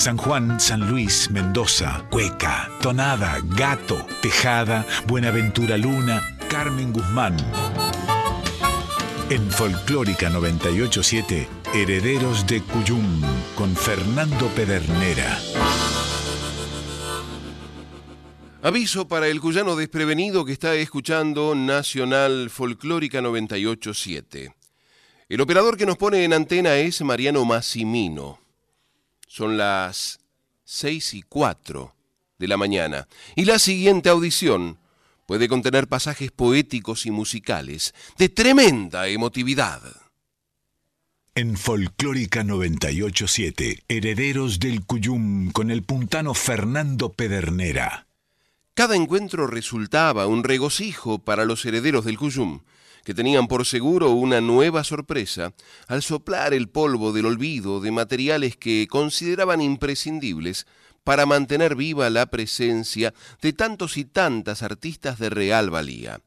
San Juan, San Luis, Mendoza, Cueca, Tonada, Gato, Tejada, Buenaventura Luna, Carmen Guzmán. En Folclórica 987, Herederos de Cuyum, con Fernando Pedernera. Aviso para el cuyano desprevenido que está escuchando Nacional Folclórica 987. El operador que nos pone en antena es Mariano Massimino. Son las 6 y 4 de la mañana. Y la siguiente audición puede contener pasajes poéticos y musicales de tremenda emotividad. En Folclórica 987, Herederos del Cuyum con el puntano Fernando Pedernera. Cada encuentro resultaba un regocijo para los herederos del Cuyum que tenían por seguro una nueva sorpresa al soplar el polvo del olvido de materiales que consideraban imprescindibles para mantener viva la presencia de tantos y tantas artistas de real valía.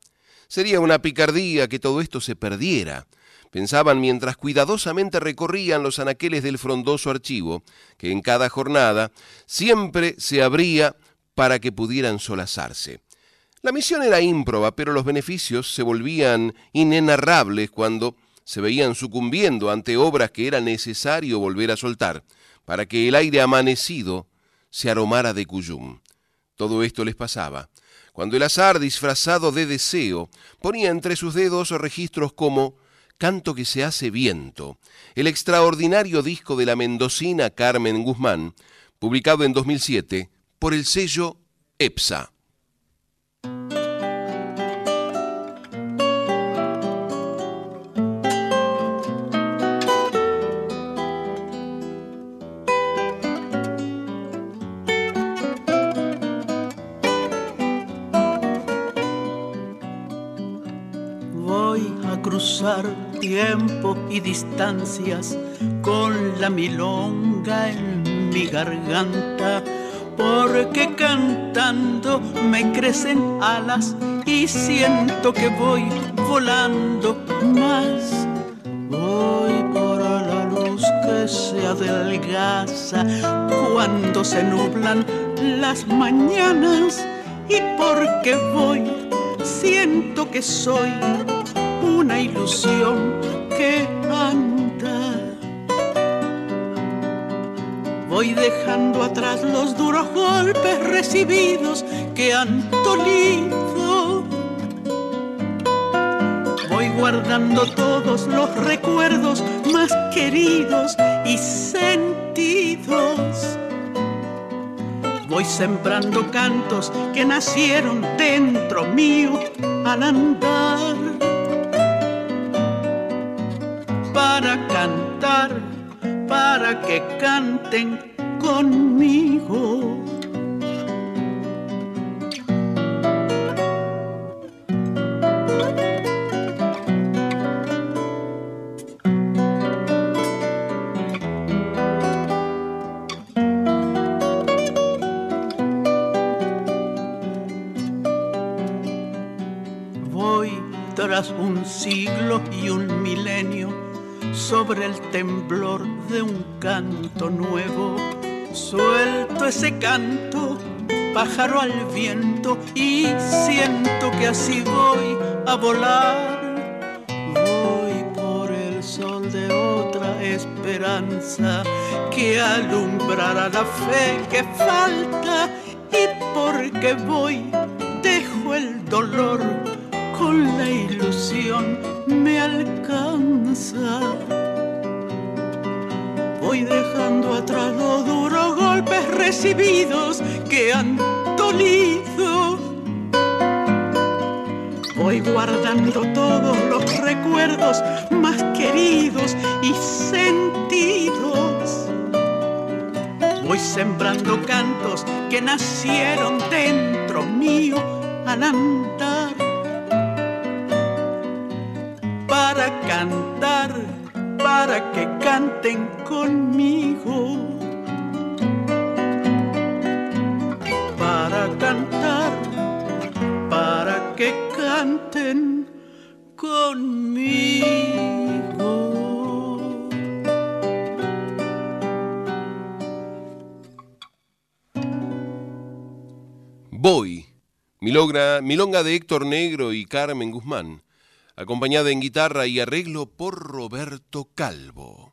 Sería una picardía que todo esto se perdiera, pensaban mientras cuidadosamente recorrían los anaqueles del frondoso archivo, que en cada jornada siempre se abría para que pudieran solazarse. La misión era ímproba, pero los beneficios se volvían inenarrables cuando se veían sucumbiendo ante obras que era necesario volver a soltar, para que el aire amanecido se aromara de Cuyum. Todo esto les pasaba cuando el azar disfrazado de deseo ponía entre sus dedos registros como Canto que se hace viento, el extraordinario disco de la mendocina Carmen Guzmán, publicado en 2007 por el sello EPSA. Tiempo y distancias con la milonga en mi garganta, porque cantando me crecen alas y siento que voy volando más. Voy por la luz que se adelgaza cuando se nublan las mañanas y porque voy siento que soy una ilusión que anda. Voy dejando atrás los duros golpes recibidos que han dolido. Voy guardando todos los recuerdos más queridos y sentidos. Voy sembrando cantos que nacieron dentro mío al andar para cantar, para que canten conmigo. Sobre el temblor de un canto nuevo. Suelto ese canto, pájaro al viento, y siento que así voy a volar. Voy por el sol de otra esperanza que alumbrará la fe que falta, y porque voy, dejo el dolor con la ilusión me alcanza. Voy dejando atrás los duros golpes recibidos que han dolido. Voy guardando todos los recuerdos más queridos y sentidos. Voy sembrando cantos que nacieron dentro mío al andar para cantar, para que canten conmigo para cantar, para que canten conmigo. Voy, milonga, milonga de Héctor Negro y Carmen Guzmán acompañada en guitarra y arreglo por Roberto Calvo.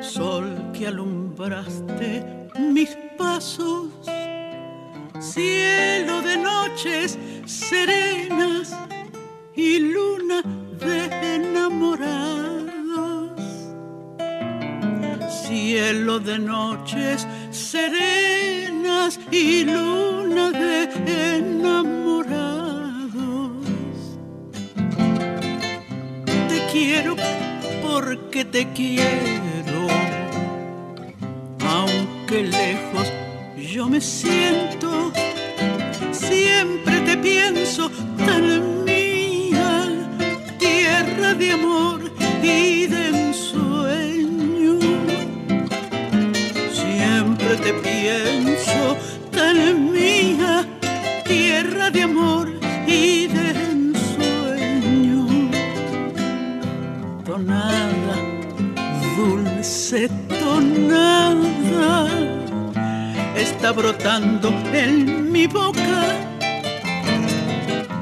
sol que alumbraste mis pasos, cielo de noches serenas y luna de enamorados, cielo de noches serenas y luna de enamorados. Quiero porque te quiero. Aunque lejos yo me siento, siempre te pienso tan mía, tierra de amor y de ensueño. Siempre te pienso tan mía, tierra de amor dulce tonada, está brotando en mi boca.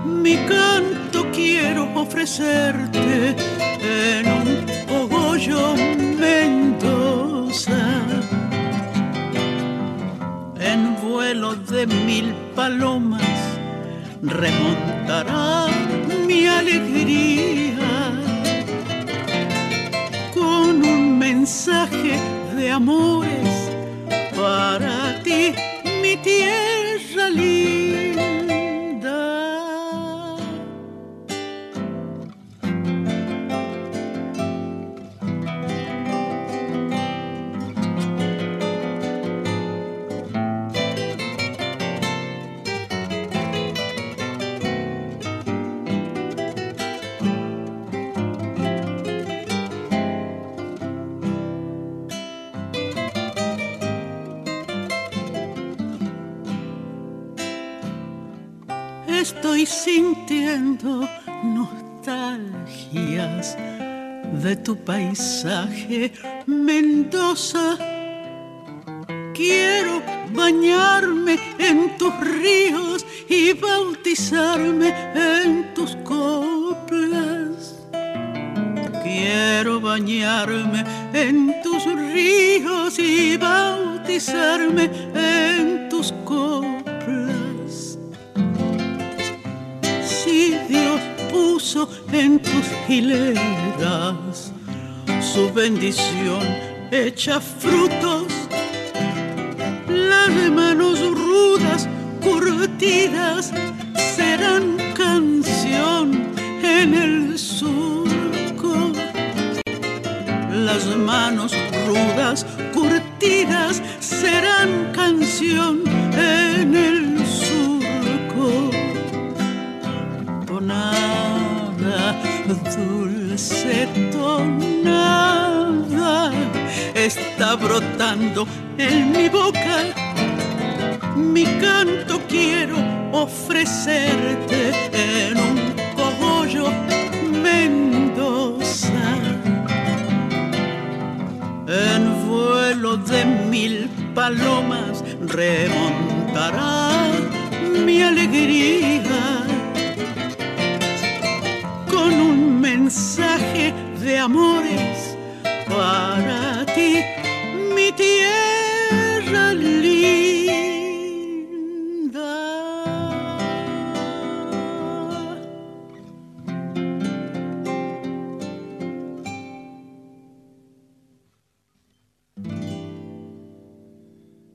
Mi canto quiero ofrecerte en un cogollo Mendoza. En vuelo de mil palomas remontará mi alegría mensaje de amores para ti, mi tierra. Sintiendo nostalgias de tu paisaje, Mendoza. Quiero bañarme en tus ríos y bautizarme en tus coplas. Quiero bañarme en tus ríos y bautizarme en en tus hileras su bendición hecha frutos, las manos rudas curtidas serán canción en el surco. Las manos rudas curtidas serán canción dulce tonada, está brotando en mi boca. Mi canto quiero ofrecerte en un cogollo Mendoza. En vuelo de mil palomas remontará mi alegría mensaje de amores para ti, mi tierra linda.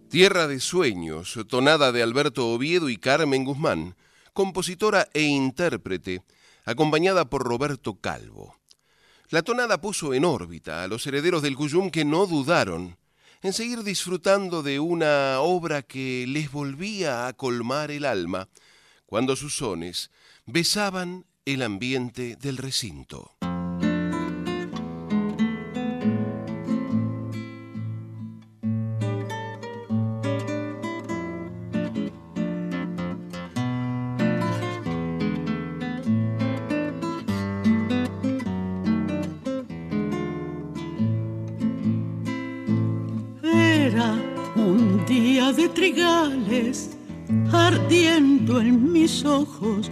Tierra de Sueños, tonada de Alberto Oviedo y Carmen Guzmán, compositora e intérprete acompañada por Roberto Calvo. La tonada puso en órbita a los herederos del Cuyum que no dudaron en seguir disfrutando de una obra que les volvía a colmar el alma cuando sus sones besaban el ambiente del recinto. Ardiendo en mis ojos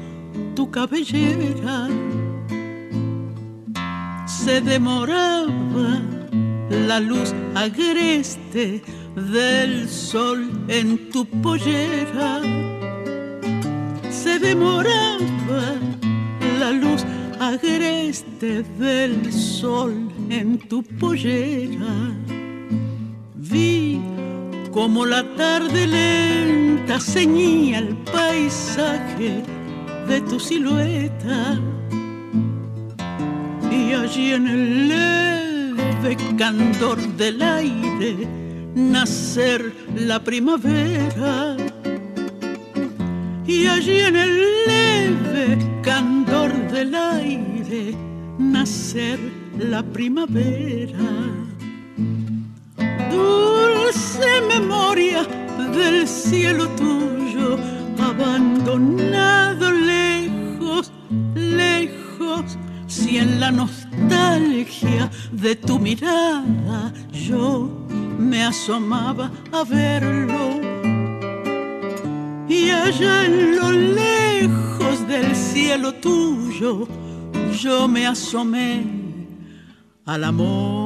tu cabellera. Se demoraba la luz agreste del sol en tu pollera. Se demoraba la luz agreste del sol en tu pollera. Vi como la tarde lenta ceñía el paisaje de tu silueta. Y allí en el leve candor del aire nacer la primavera. Y allí en el leve candor del aire nacer la primavera dulce memoria del cielo tuyo, abandonado lejos, lejos, si en la nostalgia de tu mirada yo me asomaba a verlo. Y allá en lo lejos del cielo tuyo, yo me asomé al amor.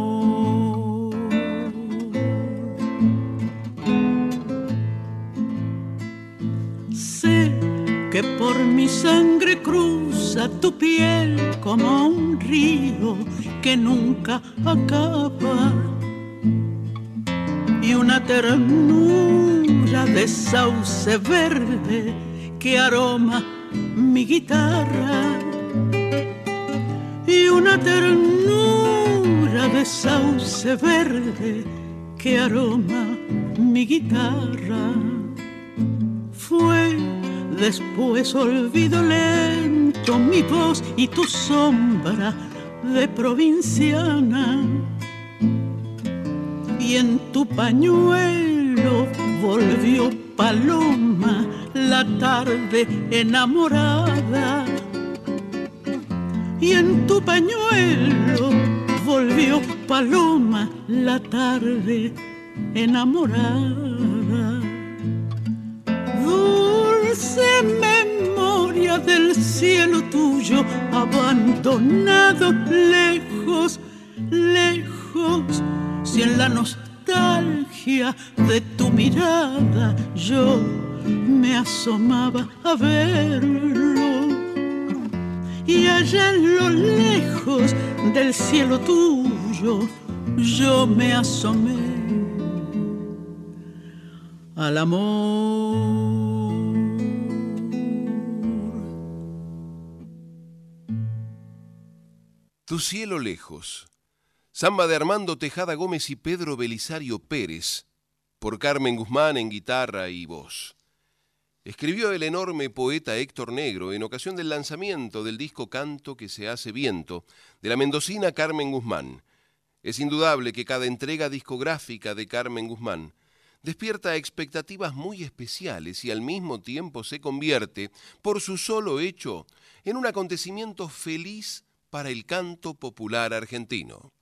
Que por mi sangre cruza tu piel como un río que nunca acaba. Y una ternura de sauce verde que aroma mi guitarra. Y una ternura de sauce verde que aroma mi guitarra. Fue Después olvido lento mi voz y tu sombra de provinciana. Y en tu pañuelo volvió paloma la tarde enamorada. Y en tu pañuelo volvió paloma la tarde enamorada dulce memoria del cielo tuyo, abandonado lejos, lejos, si en la nostalgia de tu mirada yo me asomaba a verlo. Y allá en lo lejos del cielo tuyo yo me asomé al amor. Tu cielo lejos. Samba de Armando Tejada Gómez y Pedro Belisario Pérez, por Carmen Guzmán en guitarra y voz. Escribió el enorme poeta Héctor Negro en ocasión del lanzamiento del disco Canto que se hace viento de la mendocina Carmen Guzmán. Es indudable que cada entrega discográfica de Carmen Guzmán despierta expectativas muy especiales y al mismo tiempo se convierte, por su solo hecho, en un acontecimiento feliz para el canto popular argentino.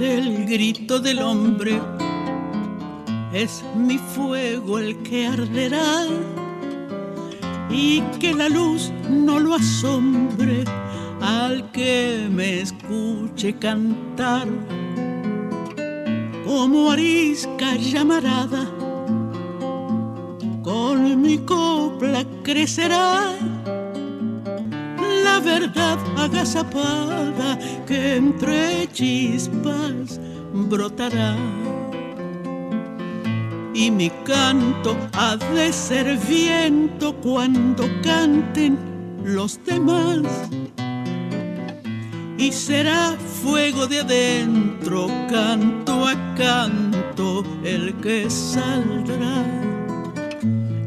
El grito del hombre, es mi fuego el que arderá y que la luz no lo asombre. Al que me escuche cantar como arisca llamarada mi copla crecerá la verdad agazapada que entre chispas brotará. Y mi canto ha de ser viento cuando canten los demás. Y será fuego de adentro, canto a canto, el que saldrá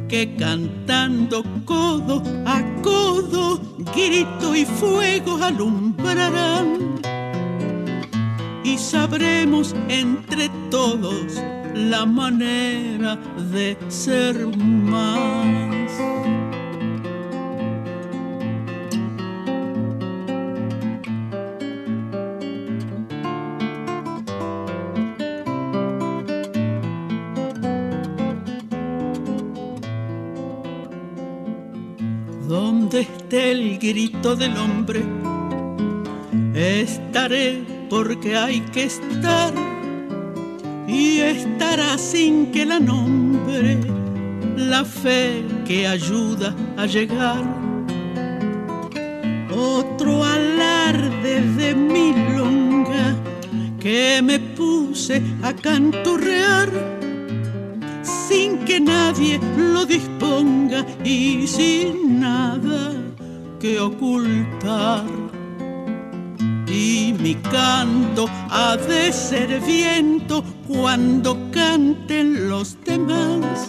que cantando codo a codo, grito y fuego alumbrarán. Y sabremos entre todos la manera de ser más. El grito del hombre. Estaré porque hay que estar y estará sin que la nombre la fe que ayuda a llegar. Otro alarde de milonga que me puse a canturrear sin que nadie lo disponga y sin nada que ocultar. Y mi canto ha de ser viento cuando canten los demás.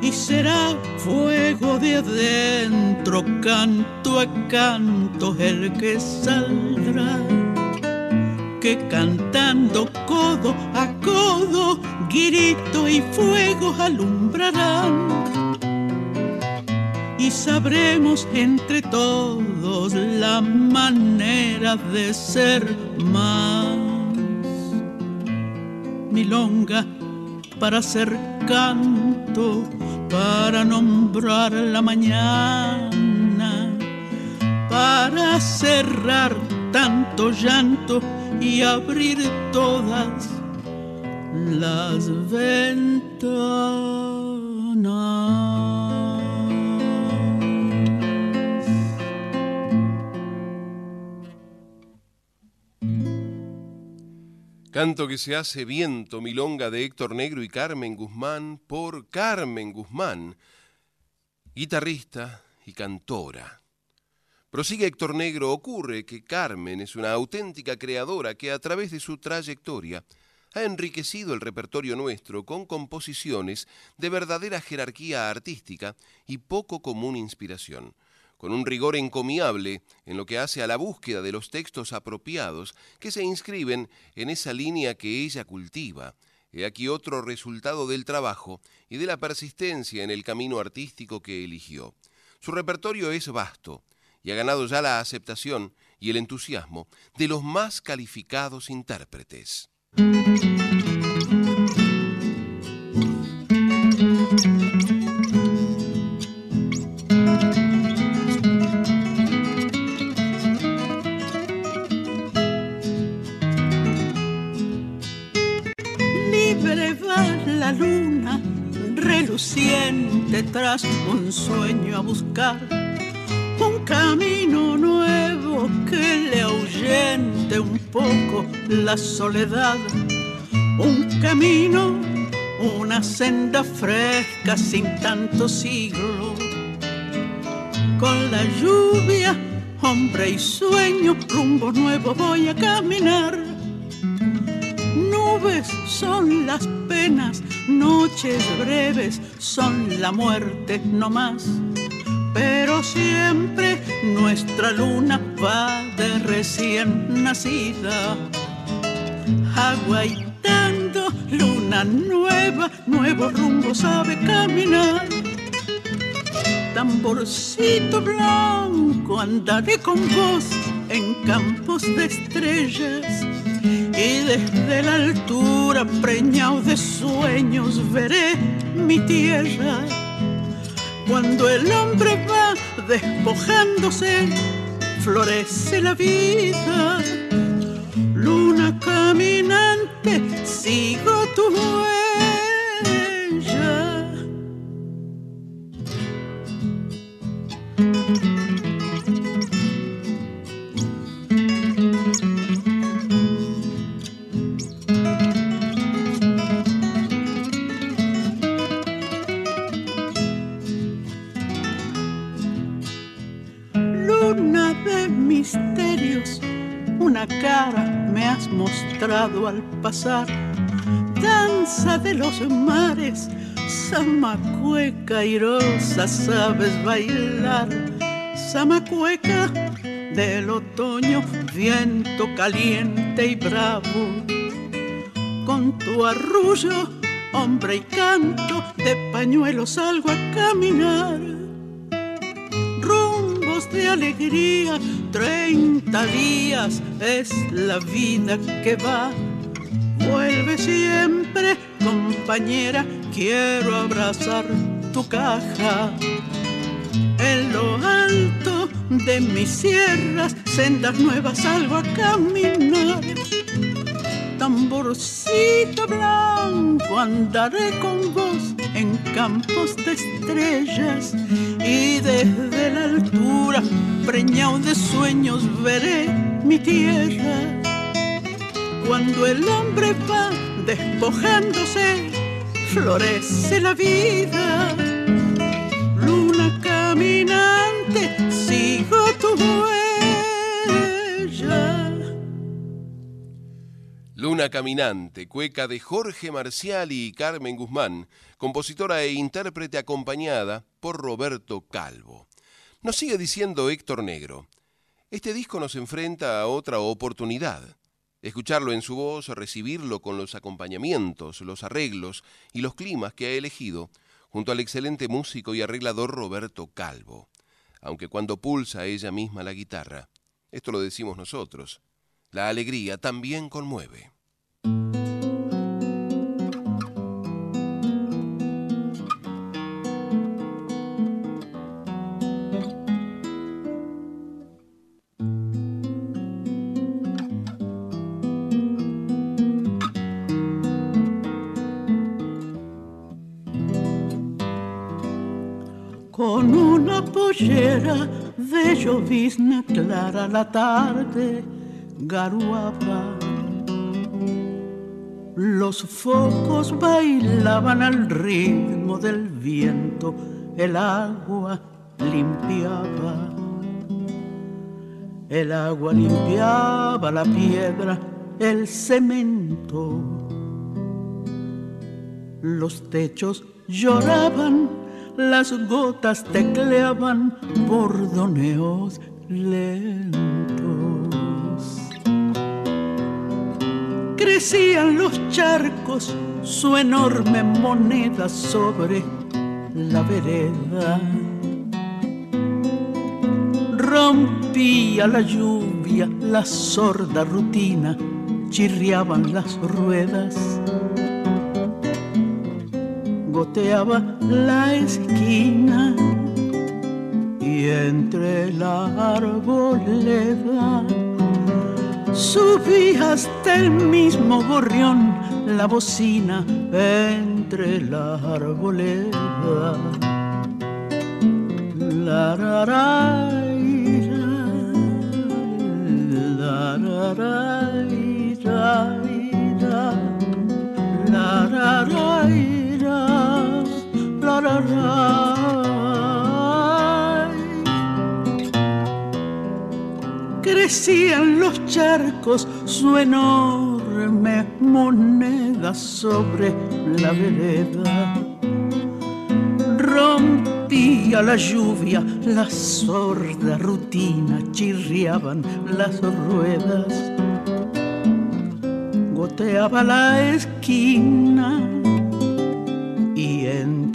Y será fuego de adentro, canto a canto, el que saldrá. Que cantando codo a codo, grito y fuego alumbrarán y sabremos entre todos la manera de ser más. Milonga para ser canto, para nombrar la mañana, para cerrar tanto llanto y abrir todas las ventanas. Canto que se hace viento, milonga de Héctor Negro y Carmen Guzmán por Carmen Guzmán, guitarrista y cantora. Prosigue Héctor Negro, ocurre que Carmen es una auténtica creadora que a través de su trayectoria ha enriquecido el repertorio nuestro con composiciones de verdadera jerarquía artística y poco común inspiración con un rigor encomiable en lo que hace a la búsqueda de los textos apropiados que se inscriben en esa línea que ella cultiva. He aquí otro resultado del trabajo y de la persistencia en el camino artístico que eligió. Su repertorio es vasto y ha ganado ya la aceptación y el entusiasmo de los más calificados intérpretes. Un sueño a buscar un camino nuevo que le ahuyente un poco la soledad, un camino, una senda fresca sin tanto siglo. Con la lluvia, hombre y sueño, rumbo nuevo voy a caminar nubes son las penas, noches breves son la muerte no más. Pero siempre nuestra luna va de recién nacida, aguaitando luna nueva, nuevo rumbo sabe caminar. Tamborcito blanco, andaré con vos en campos de estrellas y desde la altura, preñado de sueños, veré mi tierra. Cuando el hombre va despojándose, florece la vida. Luna caminante, sigo tu huella. Pasar. Danza de los mares, samacueca irosa, sabes bailar. Samacueca del otoño, viento caliente y bravo. Con tu arrullo, hombre y canto, de pañuelo salgo a caminar de alegría, treinta días es la vida que va. Vuelve siempre, compañera, quiero abrazar tu caja. En lo alto de mis sierras, sendas nuevas salgo a caminar. Tamborcito blanco, andaré con vos en campos de estrellas y desde la altura, preñado de sueños, veré mi tierra. Cuando el hombre va despojándose, florece la vida. Luna caminante, sigo tu huella. Luna Caminante, cueca de Jorge Marcial y Carmen Guzmán, compositora e intérprete acompañada por Roberto Calvo. Nos sigue diciendo Héctor Negro, este disco nos enfrenta a otra oportunidad. Escucharlo en su voz, recibirlo con los acompañamientos, los arreglos y los climas que ha elegido, junto al excelente músico y arreglador Roberto Calvo. Aunque cuando pulsa ella misma la guitarra, esto lo decimos nosotros, la alegría también conmueve. De llovizna clara la tarde garuaba. Los focos bailaban al ritmo del viento, el agua limpiaba. El agua limpiaba la piedra, el cemento. Los techos lloraban las gotas tecleaban bordoneos lentos. Crecían los charcos, su enorme moneda sobre la vereda. Rompía la lluvia, la sorda rutina, chirriaban las ruedas goteaba la esquina y entre la arboleda subía hasta el mismo gorrión la bocina entre la arboleda. La ra, ra, la la Crecían los charcos su enorme moneda sobre la vereda. Rompía la lluvia, la sorda rutina, chirriaban las ruedas. Goteaba la esquina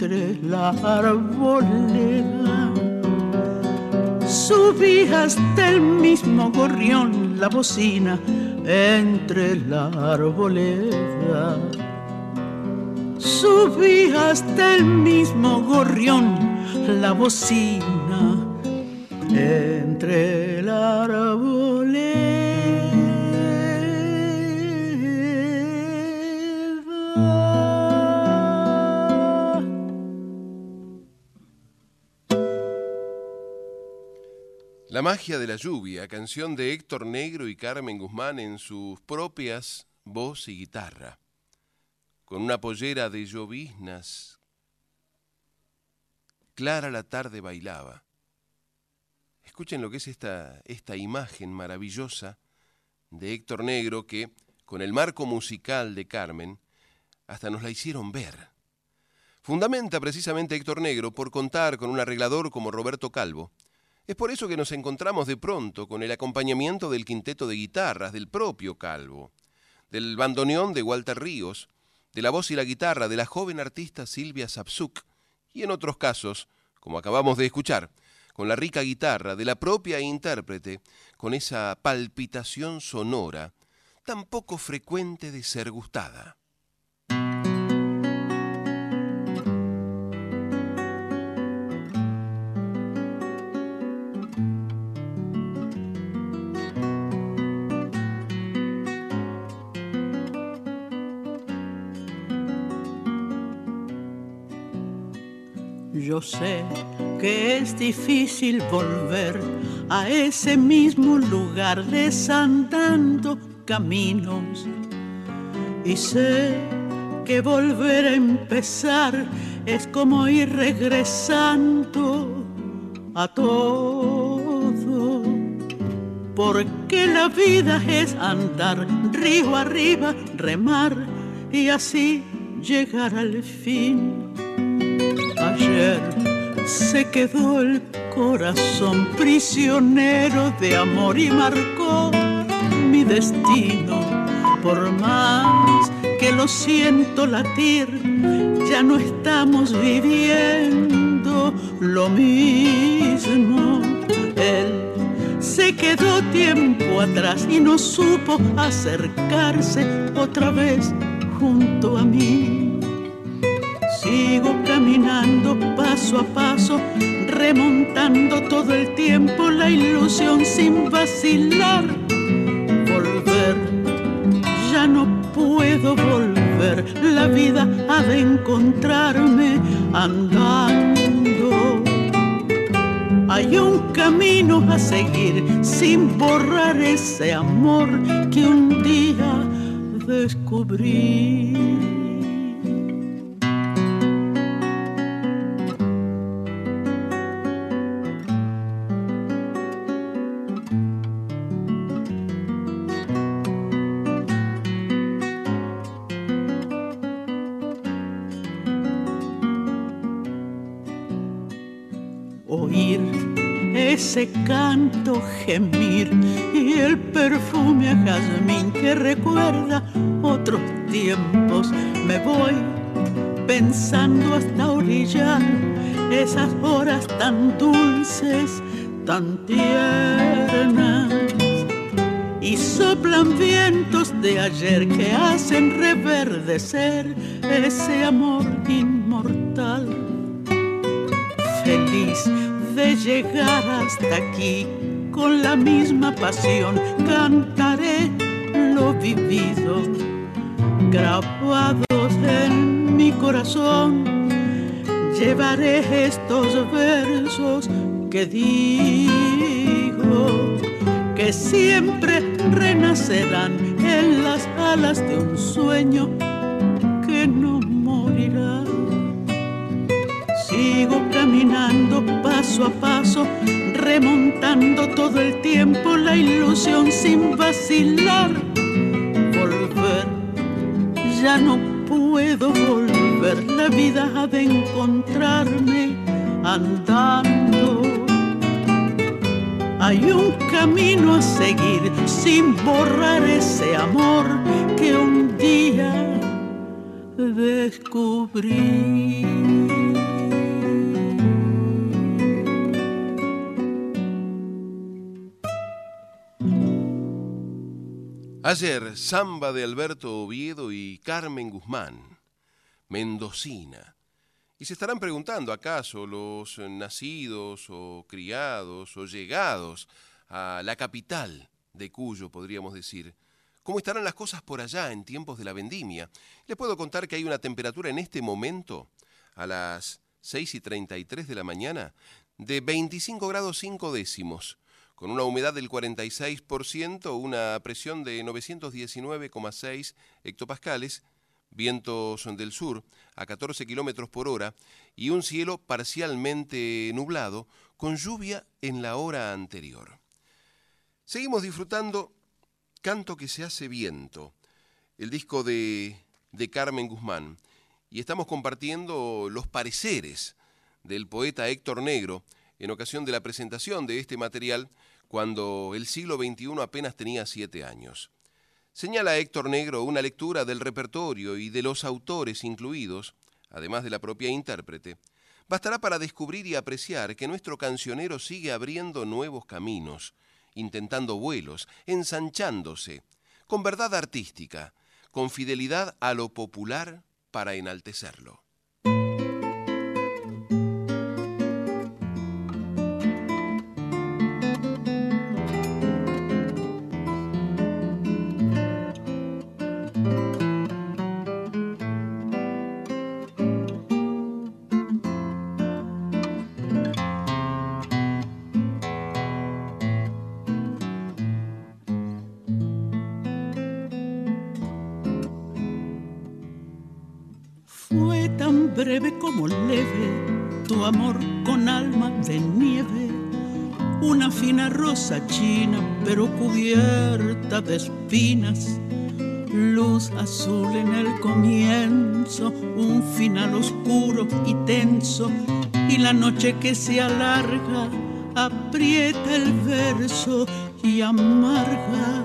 entre la arboleda. Subí hasta el mismo gorrión la bocina entre la arboleda. Subí hasta el mismo gorrión la bocina entre la arboleda. Magia de la lluvia, canción de Héctor Negro y Carmen Guzmán en sus propias voz y guitarra, con una pollera de lloviznas. Clara la tarde bailaba. Escuchen lo que es esta, esta imagen maravillosa de Héctor Negro que con el marco musical de Carmen, hasta nos la hicieron ver. Fundamenta precisamente Héctor Negro por contar con un arreglador como Roberto Calvo. Es por eso que nos encontramos de pronto con el acompañamiento del quinteto de guitarras del propio Calvo, del bandoneón de Walter Ríos, de la voz y la guitarra de la joven artista Silvia Sapsuk, y en otros casos, como acabamos de escuchar, con la rica guitarra de la propia intérprete, con esa palpitación sonora tan poco frecuente de ser gustada. Yo sé que es difícil volver a ese mismo lugar desandando caminos. Y sé que volver a empezar es como ir regresando a todo. Porque la vida es andar río arriba remar y así llegar al fin Ayer se quedó el corazón prisionero de amor y marcó mi destino. Por más que lo siento latir, ya no estamos viviendo lo mismo. Él se quedó tiempo atrás y no supo acercarse otra vez junto a mí Sigo caminando paso a paso, remontando todo el tiempo la ilusión sin vacilar. Volver, ya no puedo volver, la vida ha de encontrarme andando. Hay un camino a seguir sin borrar ese amor que un día descubrí. Canto gemir y el perfume a jazmín que recuerda otros tiempos. Me voy pensando hasta orillar esas horas tan dulces, tan tiernas. Y soplan vientos de ayer que hacen reverdecer ese amor inmortal. Hasta aquí con la misma pasión cantaré lo vivido grabados en mi corazón. Llevaré estos versos que digo que siempre renacerán en las alas de un sueño que no morirá. Sigo caminando paso a paso, remontando todo el tiempo la ilusión sin vacilar. Volver, ya no puedo volver, la vida ha de encontrarme andando. Hay un camino a seguir sin borrar ese amor que un día descubrí. Ayer, samba de Alberto Oviedo y Carmen Guzmán, mendocina. Y se estarán preguntando, ¿acaso los nacidos o criados o llegados a la capital de Cuyo, podríamos decir, cómo estarán las cosas por allá en tiempos de la vendimia? Les puedo contar que hay una temperatura en este momento, a las 6 y 33 de la mañana, de 25 grados 5 décimos con una humedad del 46%, una presión de 919,6 hectopascales, vientos del sur a 14 kilómetros por hora y un cielo parcialmente nublado con lluvia en la hora anterior. Seguimos disfrutando Canto que se hace viento, el disco de, de Carmen Guzmán y estamos compartiendo los pareceres del poeta Héctor Negro en ocasión de la presentación de este material cuando el siglo XXI apenas tenía siete años. Señala Héctor Negro una lectura del repertorio y de los autores incluidos, además de la propia intérprete, bastará para descubrir y apreciar que nuestro cancionero sigue abriendo nuevos caminos, intentando vuelos, ensanchándose, con verdad artística, con fidelidad a lo popular para enaltecerlo. De espinas, luz azul en el comienzo, un final oscuro y tenso, y la noche que se alarga aprieta el verso y amarga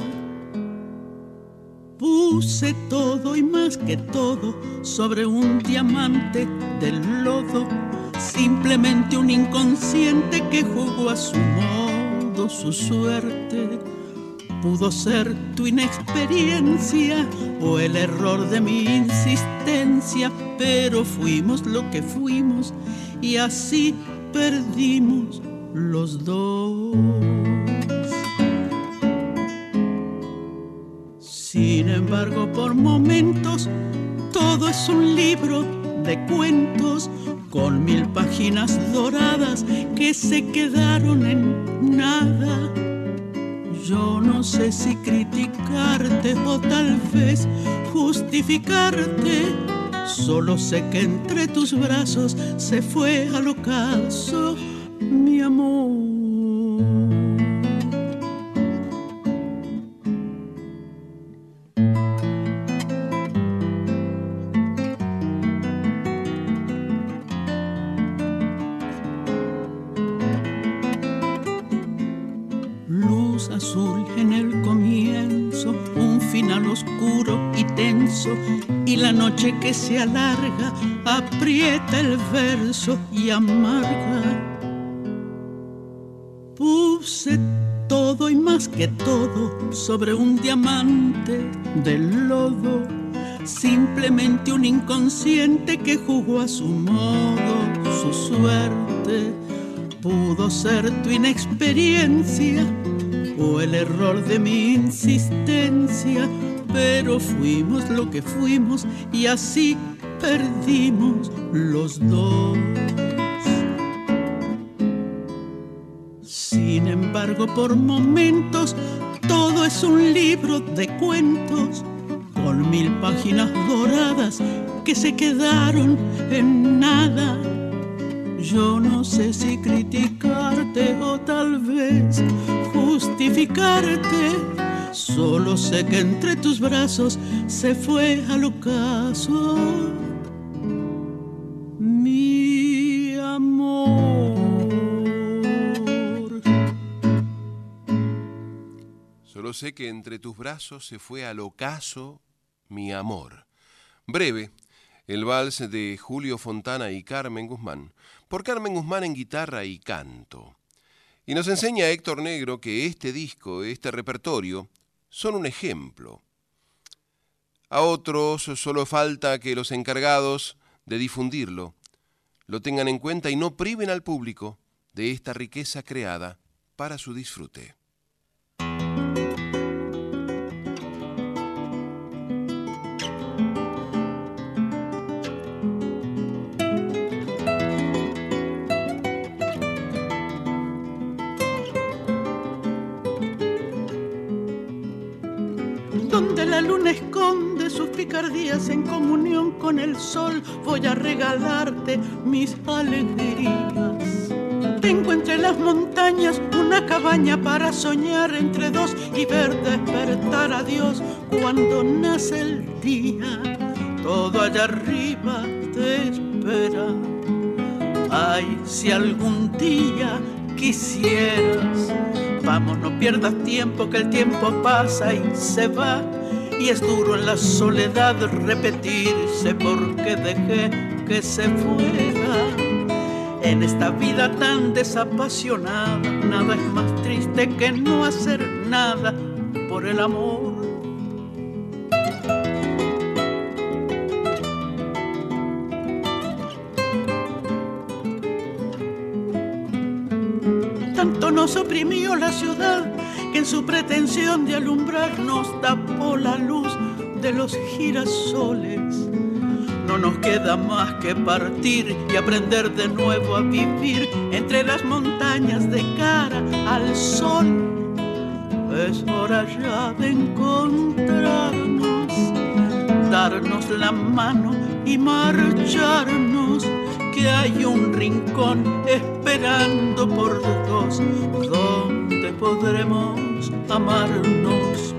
Puse todo y más que todo sobre un diamante del lodo, simplemente un inconsciente que jugó a su modo su suerte. Pudo ser tu inexperiencia o el error de mi insistencia, pero fuimos lo que fuimos y así perdimos los dos. Sin embargo, por momentos, todo es un libro de cuentos con mil páginas doradas que se quedaron en nada. Yo no sé si criticarte o tal vez justificarte. Solo sé que entre tus brazos se fue al ocaso mi amor. Que se alarga, aprieta el verso y amarga. Puse todo y más que todo sobre un diamante del lodo, simplemente un inconsciente que jugó a su modo su suerte. Pudo ser tu inexperiencia o el error de mi insistencia pero fuimos lo que fuimos y así perdimos los dos. Sin embargo, por momentos todo es un libro de cuentos con mil páginas doradas que se quedaron en nada. Yo no sé si criticarte o tal vez justificarte Solo sé que entre tus brazos se fue al ocaso mi amor. Solo sé que entre tus brazos se fue al ocaso mi amor. Breve, el vals de Julio Fontana y Carmen Guzmán, por Carmen Guzmán en guitarra y canto. Y nos enseña Héctor Negro que este disco, este repertorio, son un ejemplo. A otros solo falta que los encargados de difundirlo lo tengan en cuenta y no priven al público de esta riqueza creada para su disfrute. Luna esconde sus picardías en comunión con el sol, voy a regalarte mis alegrías. Tengo entre las montañas una cabaña para soñar entre dos y ver despertar a Dios cuando nace el día. Todo allá arriba te espera. Ay, si algún día quisieras, vamos, no pierdas tiempo, que el tiempo pasa y se va. Y es duro en la soledad repetirse porque dejé que se fuera en esta vida tan desapasionada, nada es más triste que no hacer nada por el amor. Tanto nos oprimió la ciudad que en su pretensión de alumbrarnos tapó la luz de los girasoles no nos queda más que partir y aprender de nuevo a vivir entre las montañas de cara al sol. Es hora ya de encontrarnos, darnos la mano y marcharnos, que hay un rincón esperando por dos, donde podremos amarnos.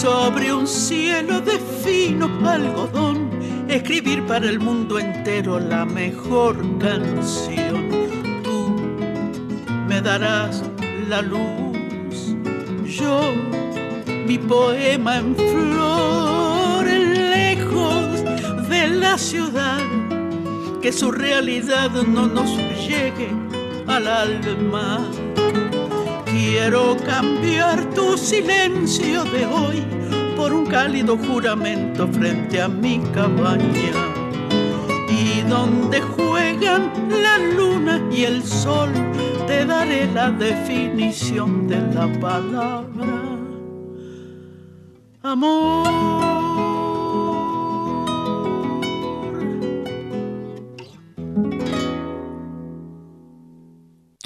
Sobre un cielo de fino algodón, escribir para el mundo entero la mejor canción. Tú me darás la luz, yo mi poema en flor, lejos de la ciudad, que su realidad no nos llegue al alma. Quiero cambiar tu silencio de hoy por un cálido juramento frente a mi cabaña. Y donde juegan la luna y el sol, te daré la definición de la palabra. Amor.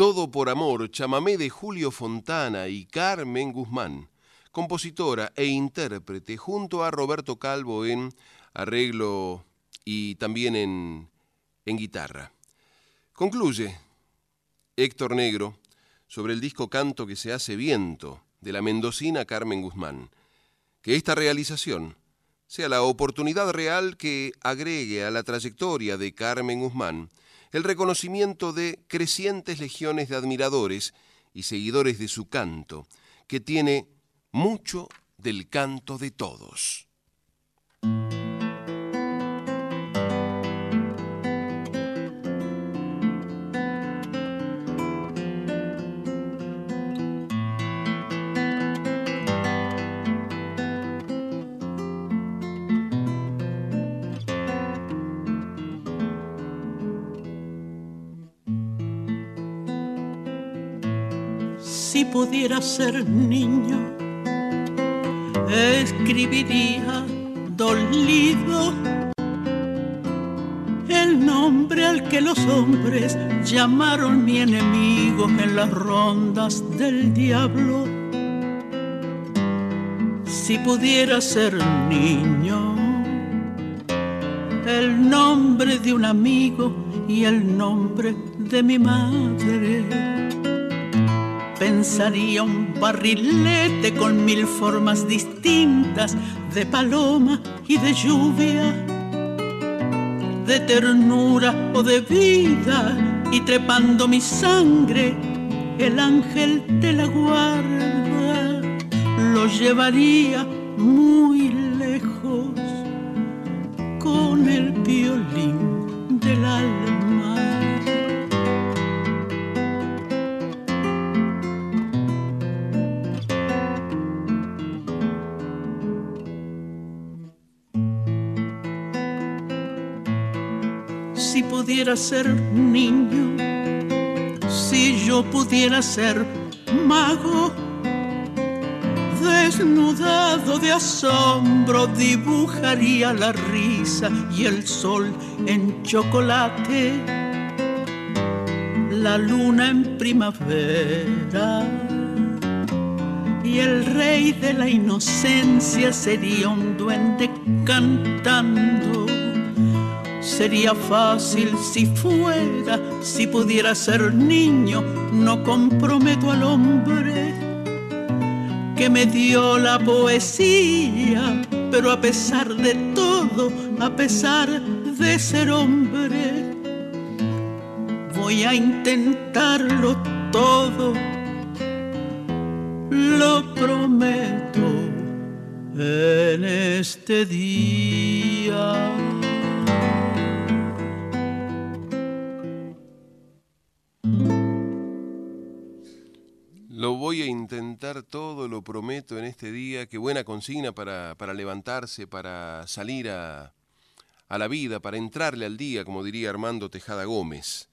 Todo por amor, chamamé de Julio Fontana y Carmen Guzmán compositora e intérprete, junto a Roberto Calvo en arreglo y también en, en guitarra. Concluye Héctor Negro sobre el disco Canto que se hace viento de la mendocina Carmen Guzmán. Que esta realización sea la oportunidad real que agregue a la trayectoria de Carmen Guzmán el reconocimiento de crecientes legiones de admiradores y seguidores de su canto, que tiene mucho del canto de todos. Pudiera ser niño, escribiría dolido el nombre al que los hombres llamaron mi enemigo en las rondas del diablo. Si pudiera ser niño, el nombre de un amigo y el nombre de mi madre pensaría un barrilete con mil formas distintas de paloma y de lluvia, de ternura o de vida, y trepando mi sangre, el ángel de la guarda lo llevaría muy lejos con el violín del alma. Pudiera ser niño, si yo pudiera ser mago, desnudado de asombro, dibujaría la risa y el sol en chocolate, la luna en primavera. Y el rey de la inocencia sería un duende cantando sería fácil si fuera, si pudiera ser niño, no comprometo al hombre que me dio la poesía, pero a pesar de todo, a pesar de ser hombre, voy a intentarlo todo, lo prometo en este día. Lo voy a intentar todo, lo prometo en este día. Qué buena consigna para, levantarse, para salir a, a la vida, para entrarle al día, como diría Armando Tejada Gómez.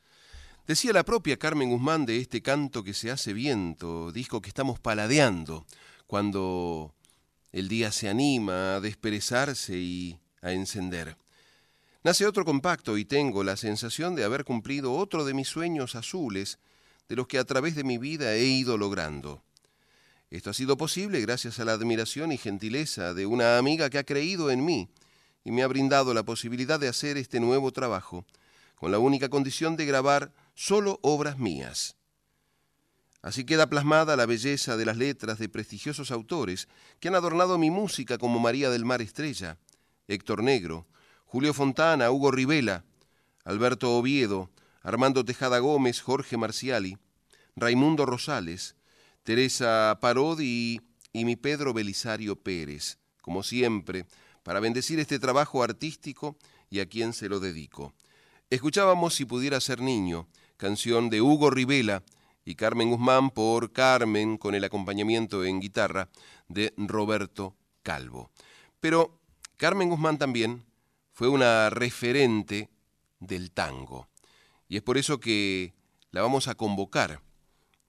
Decía la propia Carmen Guzmán de este canto que se hace viento, dijo que estamos paladeando cuando el día se anima a desperezarse y a encender. Nace otro compacto y tengo la sensación de haber cumplido otro de mis sueños azules de los que a través de mi vida he ido logrando. Esto ha sido posible gracias a la admiración y gentileza de una amiga que ha creído en mí y me ha brindado la posibilidad de hacer este nuevo trabajo, con la única condición de grabar solo obras mías. Así queda plasmada la belleza de las letras de prestigiosos autores que han adornado mi música como María del Mar Estrella, Héctor Negro, Julio Fontana, Hugo Rivela, Alberto Oviedo, Armando Tejada Gómez, Jorge Marciali, Raimundo Rosales, Teresa Parodi y mi Pedro Belisario Pérez, como siempre, para bendecir este trabajo artístico y a quien se lo dedico. Escuchábamos Si pudiera ser niño, canción de Hugo Rivela y Carmen Guzmán por Carmen con el acompañamiento en guitarra de Roberto Calvo. Pero Carmen Guzmán también fue una referente del tango. Y es por eso que la vamos a convocar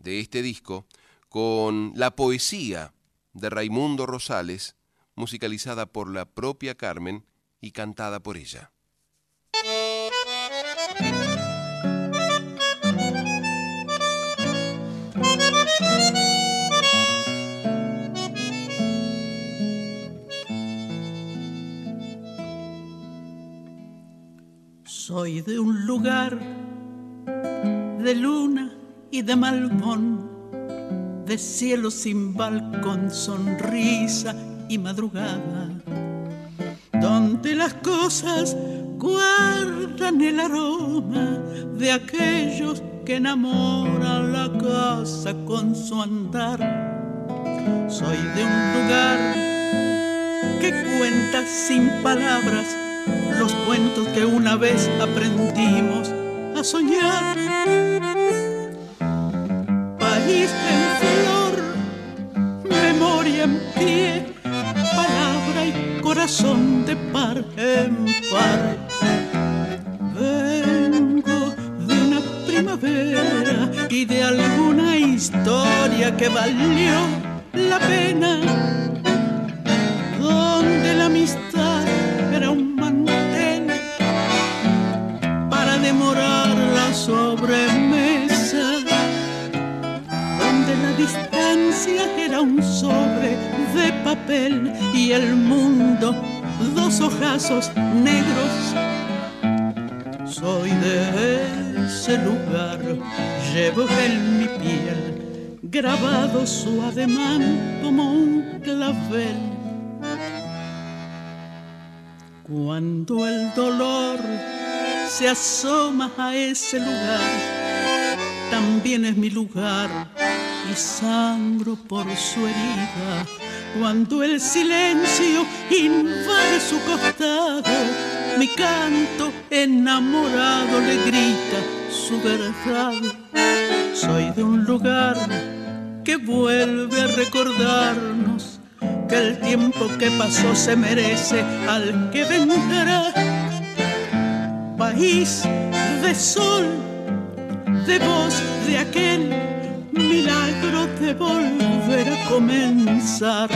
de este disco con la poesía de Raimundo Rosales, musicalizada por la propia Carmen y cantada por ella. Soy de un lugar de luna y de malvón, de cielo sin balcón, sonrisa y madrugada, donde las cosas guardan el aroma de aquellos que enamoran la casa con su andar. Soy de un lugar que cuenta sin palabras los cuentos que una vez aprendimos a soñar. País en flor, memoria en pie, palabra y corazón de par en par. Vengo de una primavera y de alguna historia que valió la pena, donde la amistad era un demorar la sobremesa, la distancia era un sobre de papel y el mundo dos ojazos negros. Soy de ese lugar, llevo en mi piel grabado su ademán como un clavel. Cuando el dolor se asoma a ese lugar, también es mi lugar y sangro por su herida. Cuando el silencio invade su costado, mi canto enamorado le grita su verdad. Soy de un lugar que vuelve a recordarnos que el tiempo que pasó se merece al que vendrá país de sol, de voz de aquel volver a comenzar.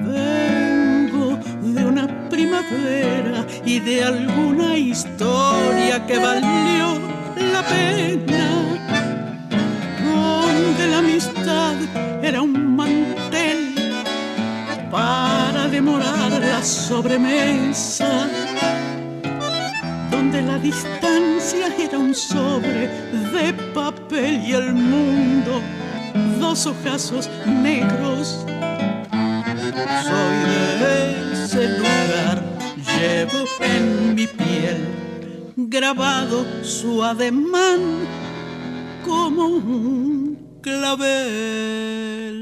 Vengo de una primavera y de alguna historia que valió la pena, donde la amistad era un mantel para demorar la sobremesa distancia era un sobre de papel y el mundo, dos ojazos negros. Soy de ese lugar, llevo en mi piel grabado su ademán como un clavel.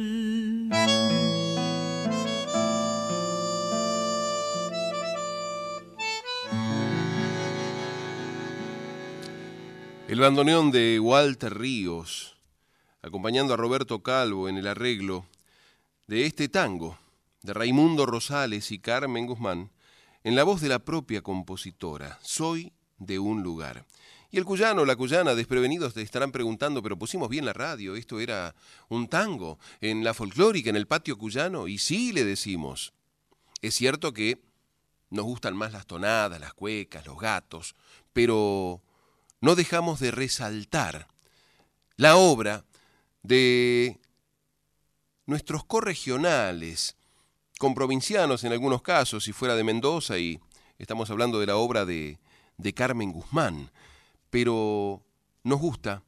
El bandoneón de Walter Ríos, acompañando a Roberto Calvo en el arreglo de este tango de Raimundo Rosales y Carmen Guzmán, en la voz de la propia compositora, Soy de un lugar. Y el cuyano, la cuyana, desprevenidos te estarán preguntando, pero pusimos bien la radio, esto era un tango en la folclórica, en el patio cuyano, y sí le decimos. Es cierto que nos gustan más las tonadas, las cuecas, los gatos, pero no dejamos de resaltar la obra de nuestros corregionales, con provincianos en algunos casos, si fuera de Mendoza, y estamos hablando de la obra de, de Carmen Guzmán, pero nos gusta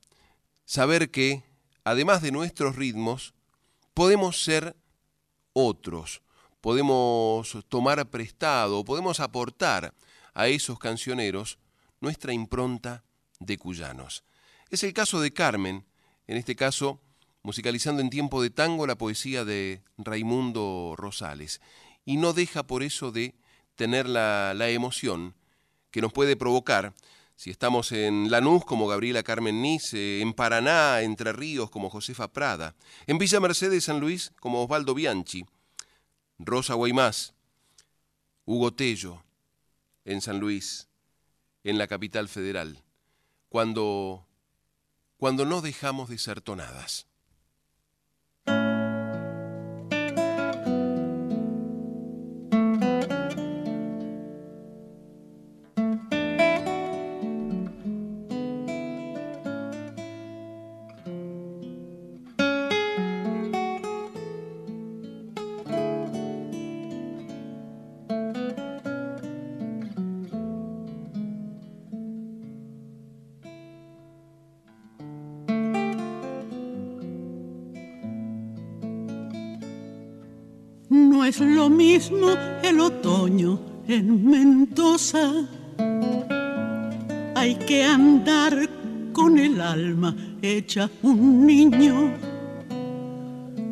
saber que, además de nuestros ritmos, podemos ser otros, podemos tomar prestado, podemos aportar a esos cancioneros nuestra impronta de cuyanos. Es el caso de Carmen, en este caso musicalizando en tiempo de tango la poesía de Raimundo Rosales, y no deja por eso de tener la, la emoción que nos puede provocar si estamos en Lanús como Gabriela Carmen Nice, en Paraná, Entre Ríos como Josefa Prada, en Villa Mercedes San Luis como Osvaldo Bianchi, Rosa Guaymás, Hugo Tello, en San Luis, en la capital federal cuando, cuando no dejamos de ser tonadas. El otoño en Mendoza. Hay que andar con el alma hecha un niño,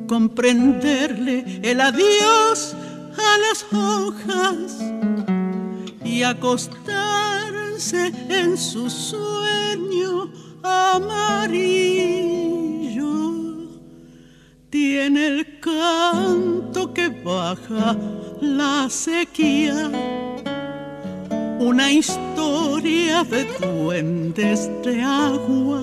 comprenderle el adiós a las hojas y acostarse en su sueño amarillo. Tiene el canto que baja la sequía, una historia de duendes de agua,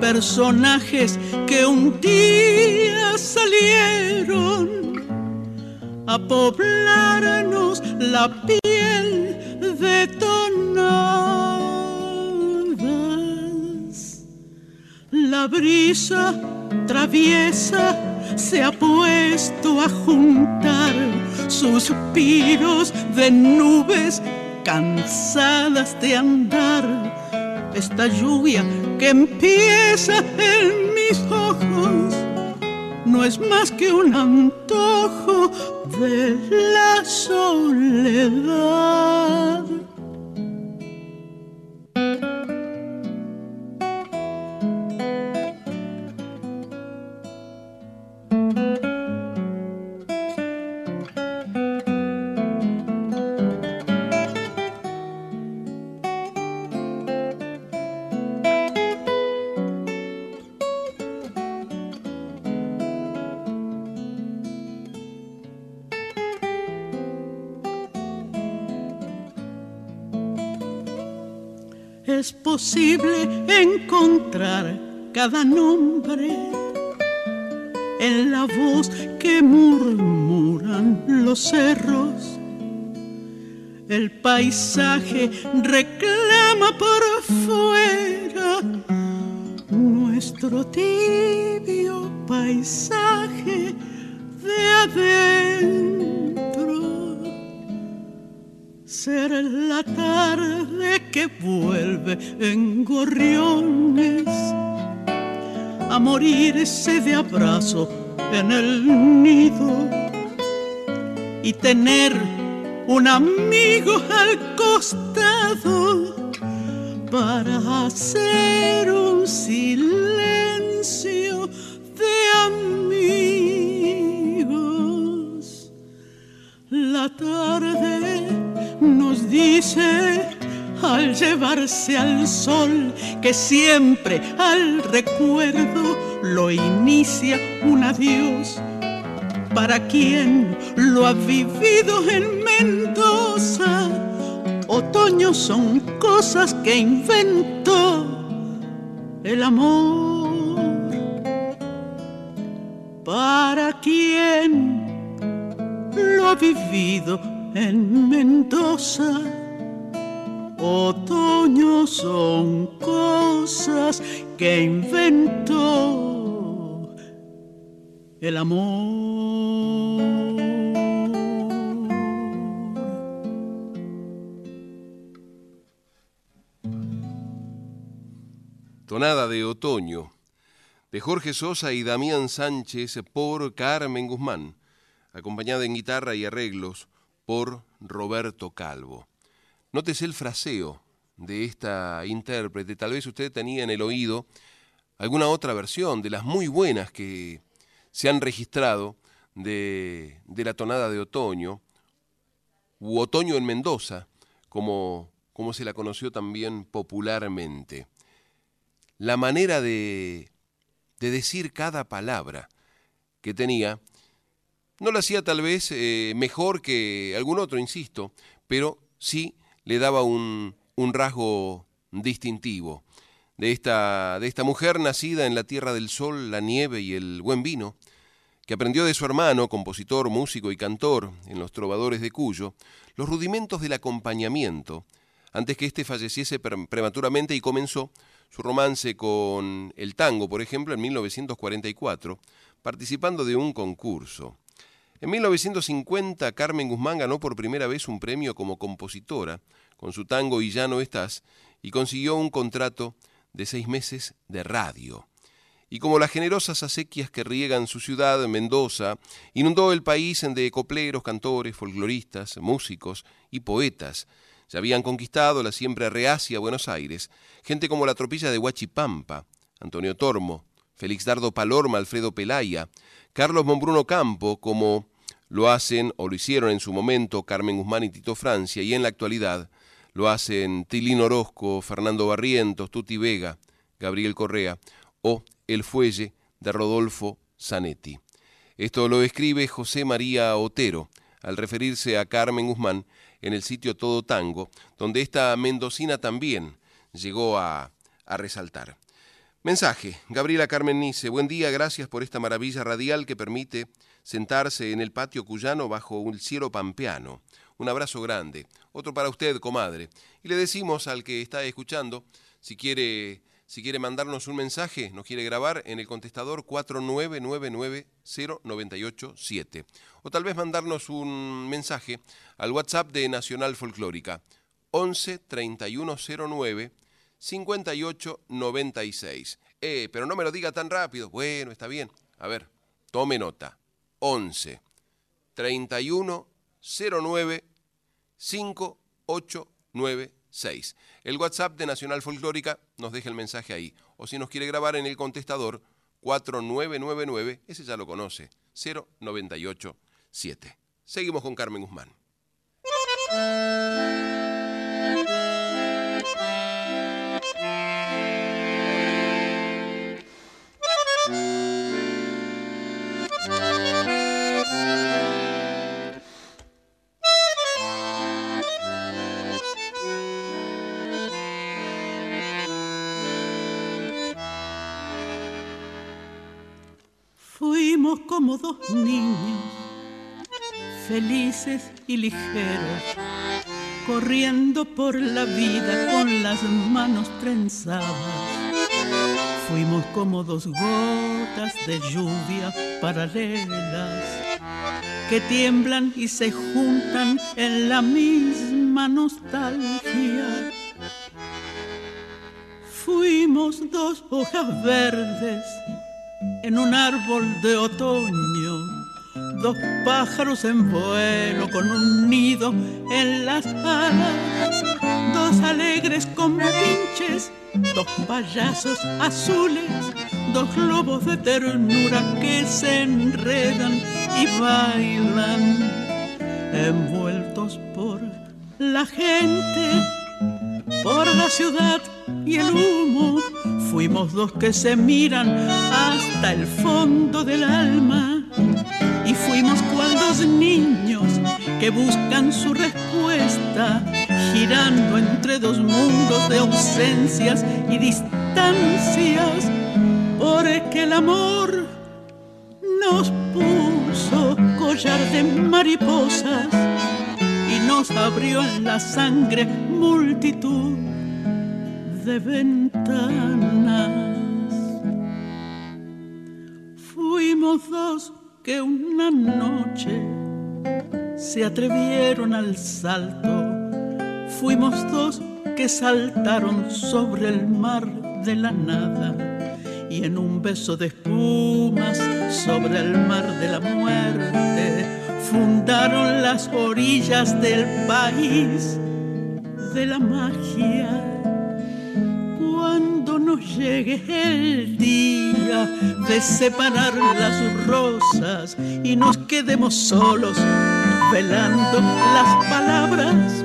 personajes que un día salieron a poblarnos la piel de tonadas. La brisa traviesa se ha puesto a juntar suspiros de nubes cansadas de andar. Esta lluvia que empieza en mis ojos no es más que un antojo de la soledad. Es posible encontrar cada nombre en la voz que murmuran los cerros. El paisaje reclama por fuera nuestro tibio paisaje de adentro. Ser la tarde que vuelve en gorriones a morirse de abrazo en el nido y tener un amigo al costado para hacer un silencio de amigos. La tarde nos dice al llevarse al sol que siempre al recuerdo lo inicia un adiós para quien lo ha vivido en Mendoza. Otoño son cosas que inventó el amor. Para quien lo ha vivido en Mendoza. Otoño son cosas que inventó el amor. Tonada de Otoño, de Jorge Sosa y Damián Sánchez por Carmen Guzmán, acompañada en guitarra y arreglos por Roberto Calvo. Nótese el fraseo de esta intérprete. Tal vez usted tenía en el oído alguna otra versión de las muy buenas que se han registrado de, la tonada de otoño, u otoño en Mendoza, como, como se la conoció también popularmente la manera de, de decir cada palabra que tenía, no lo hacía tal vez eh, mejor que algún otro, insisto, pero sí le daba un, rasgo distintivo de esta, de esta mujer nacida en la tierra del sol, la nieve y el buen vino, que aprendió de su hermano, compositor, músico y cantor en los trovadores de Cuyo, los rudimentos del acompañamiento, antes que éste falleciese prematuramente y comenzó su romance con el tango, por ejemplo, en 1944, participando de un concurso. En 1950, Carmen Guzmán ganó por primera vez un premio como compositora con su tango Y ya no estás, y consiguió un contrato de seis meses de radio. Y como las generosas acequias que riegan su ciudad, Mendoza, inundó el país de copleros, cantores, folcloristas, músicos y poetas, se habían conquistado la siempre reacia Buenos Aires, gente como la tropilla de Huachipampa, Antonio Tormo, Félix Dardo Palorma, Alfredo Pelaya, Carlos Monbruno Campo, como lo hacen o lo hicieron en su momento Carmen Guzmán y Tito Francia, y en la actualidad lo hacen Tilín Orozco, Fernando Barrientos, Tuti Vega, Gabriel Correa o El Fuelle de Rodolfo Zanetti. Esto lo escribe José María Otero al referirse a Carmen Guzmán en el sitio Todo Tango, donde esta mendocina también llegó a, a resaltar. Mensaje, Gabriela Carmen Nice, buen día, gracias por esta maravilla radial que permite sentarse en el patio cuyano bajo un cielo pampeano. Un abrazo grande, otro para usted, comadre. Y le decimos al que está escuchando, si quiere si quiere mandarnos un mensaje, nos quiere grabar en el contestador 49990987. O tal vez mandarnos un mensaje al WhatsApp de Nacional Folclórica 11 3109 5896. Eh, pero no me lo diga tan rápido. Bueno, está bien. A ver, tome nota. 11 3109 5896. 6. El WhatsApp de Nacional Folclórica nos deja el mensaje ahí. O si nos quiere grabar en el contestador 4999, ese ya lo conoce, 0987. Seguimos con Carmen Guzmán. Como dos niños, felices y ligeros, corriendo por la vida con las manos trenzadas. Fuimos como dos gotas de lluvia paralelas, que tiemblan y se juntan en la misma nostalgia. Fuimos dos hojas verdes en un árbol de otoño, dos pájaros en vuelo con un nido en las alas, dos alegres con pinches, dos payasos azules, dos globos de ternura que se enredan y bailan, envueltos por la gente, por la ciudad y el humo. Fuimos dos que se miran hasta el fondo del alma. Y fuimos cual dos niños que buscan su respuesta girando entre dos mundos de ausencias y distancias porque el amor nos puso collar de mariposas y nos abrió en la sangre multitud de Fuimos dos que una noche se atrevieron al salto. Fuimos dos que saltaron sobre el mar de la nada y en un beso de espumas sobre el mar de la muerte fundaron las orillas del país de la magia llegue el día de separar las rosas y nos quedemos solos velando las palabras,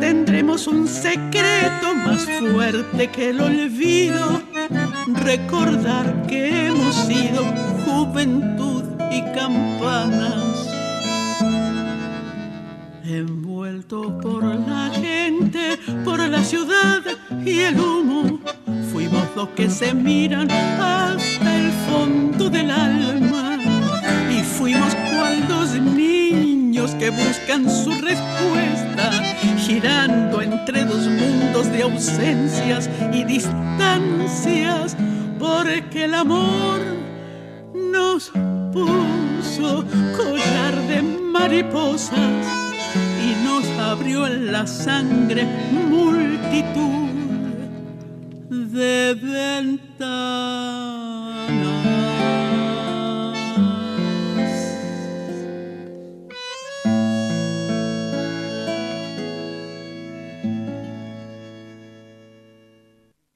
tendremos un secreto más fuerte que el olvido, recordar que hemos sido juventud y campanas. Envueltos por la gente, por la ciudad y el humo Dos que se miran hasta el fondo del alma. Y fuimos cual dos niños que buscan su respuesta, girando entre dos mundos de ausencias y distancias, porque el amor nos puso collar de mariposas y nos abrió en la sangre multitud de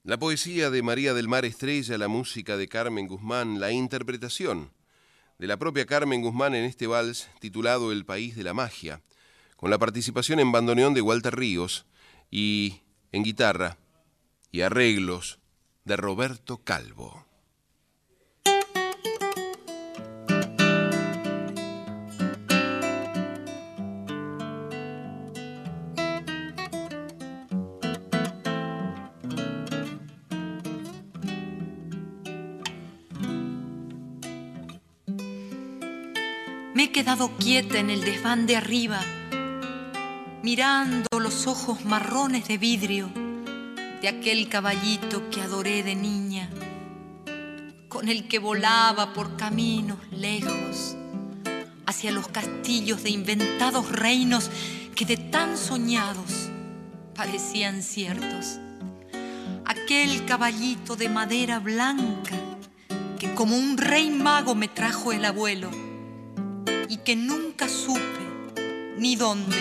La poesía de María del Mar Estrella, la música de Carmen Guzmán, la interpretación de la propia Carmen Guzmán en este vals titulado El País de la Magia, con la participación en bandoneón de Walter Ríos y en guitarra y arreglos de Roberto Calvo. Me he quedado quieta en el desván de arriba, mirando los ojos marrones de vidrio de aquel caballito que adoré de niña, con el que volaba por caminos lejos hacia los castillos de inventados reinos que de tan soñados parecían ciertos. Aquel caballito de madera blanca que como un rey mago me trajo el abuelo y que nunca supe ni dónde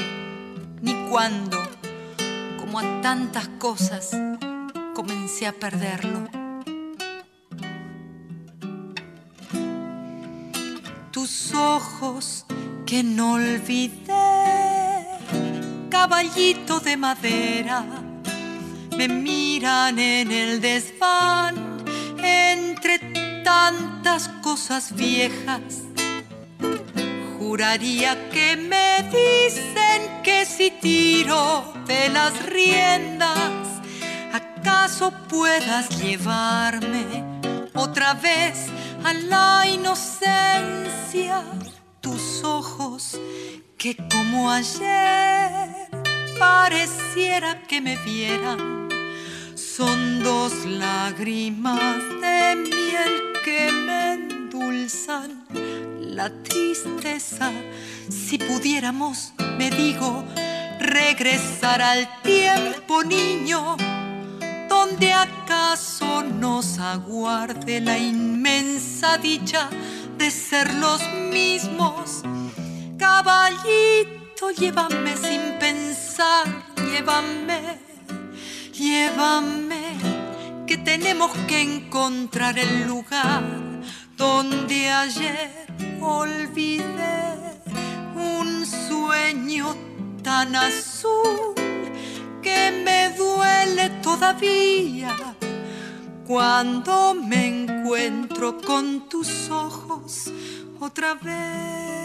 ni cuándo como a tantas cosas, comencé a perderlo. Tus ojos que no olvidé, caballito de madera, me miran en el desván entre tantas cosas viejas Juraría que me dicen que si tiro de las riendas, acaso puedas llevarme otra vez a la inocencia. Tus ojos que como ayer pareciera que me vieran, son dos lágrimas de miel que me endulzan la tristeza. Si pudiéramos, me digo, regresar al tiempo niño, donde acaso nos aguarde la inmensa dicha de ser los mismos. Caballito, llévame sin pensar, llévame, llévame, que tenemos que encontrar el lugar donde ayer olvidé un sueño tan azul que me duele todavía cuando me encuentro con tus ojos otra vez.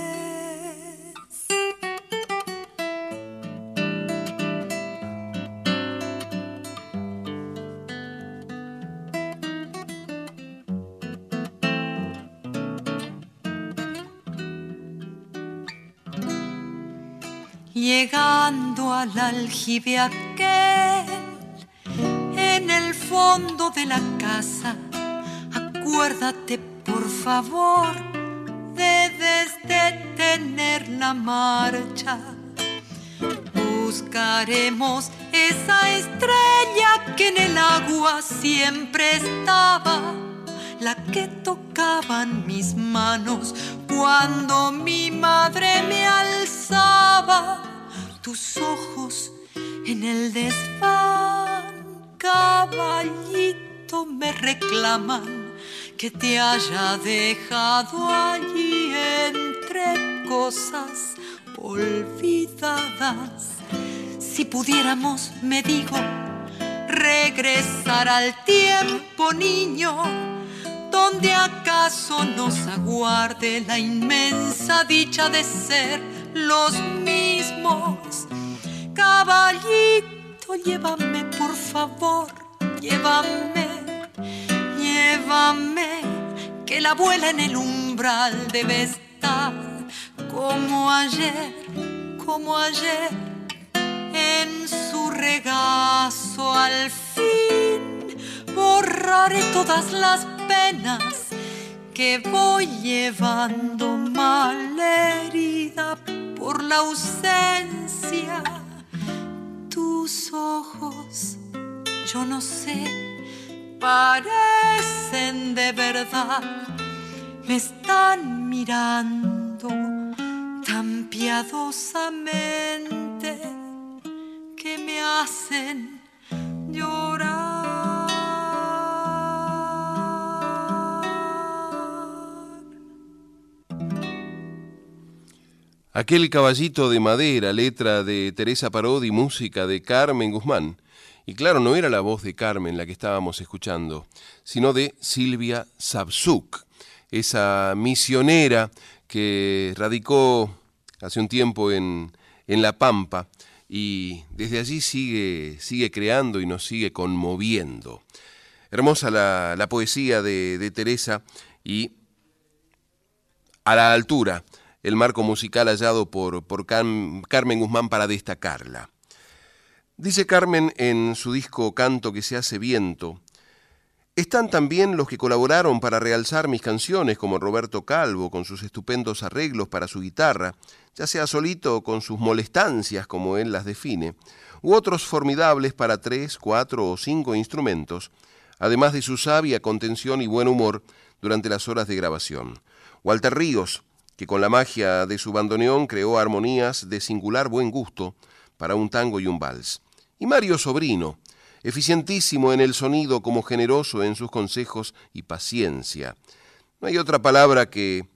Llegando al aljibe aquel en el fondo de la casa. Acuérdate, por favor, debes detener la marcha. Buscaremos esa estrella que en el agua siempre estaba, la que tocaban mis manos cuando mi madre me alzaba tus ojos en el desván, caballito, me reclaman que te haya dejado allí entre cosas olvidadas. Si pudiéramos, me digo, regresar al tiempo, niño, donde acaso nos aguarde la inmensa dicha de ser los mismos. Caballito, llévame, por favor, llévame, llévame, que la abuela en el umbral debe estar como ayer, como ayer, en su regazo al fin borraré todas las penas que voy llevando mal herida por la ausencia. Tus ojos, yo no sé, parecen de verdad, me están mirando tan piadosamente que me hacen llorar. Aquel caballito de madera, letra de Teresa Parodi, música de Carmen Guzmán. Y claro, no era la voz de Carmen la que estábamos escuchando, sino de Silvia Sabsuk, esa misionera que radicó hace un tiempo en, La Pampa y desde allí sigue, sigue creando y nos sigue conmoviendo. Hermosa la, poesía de, de Teresa y a la altura el marco musical hallado por, por Carmen Guzmán para destacarla. Dice Carmen en su disco Canto que se hace viento, están también los que colaboraron para realzar mis canciones, como Roberto Calvo, con sus estupendos arreglos para su guitarra, ya sea solito o con sus molestancias, como él las define, u otros formidables para tres, cuatro o cinco instrumentos, además de su sabia contención y buen humor durante las horas de grabación. Walter Ríos, que con la magia de su bandoneón creó armonías de singular buen gusto para un tango y un vals. Y Mario Sobrino, eficientísimo en el sonido como generoso en sus consejos y paciencia. No hay otra palabra que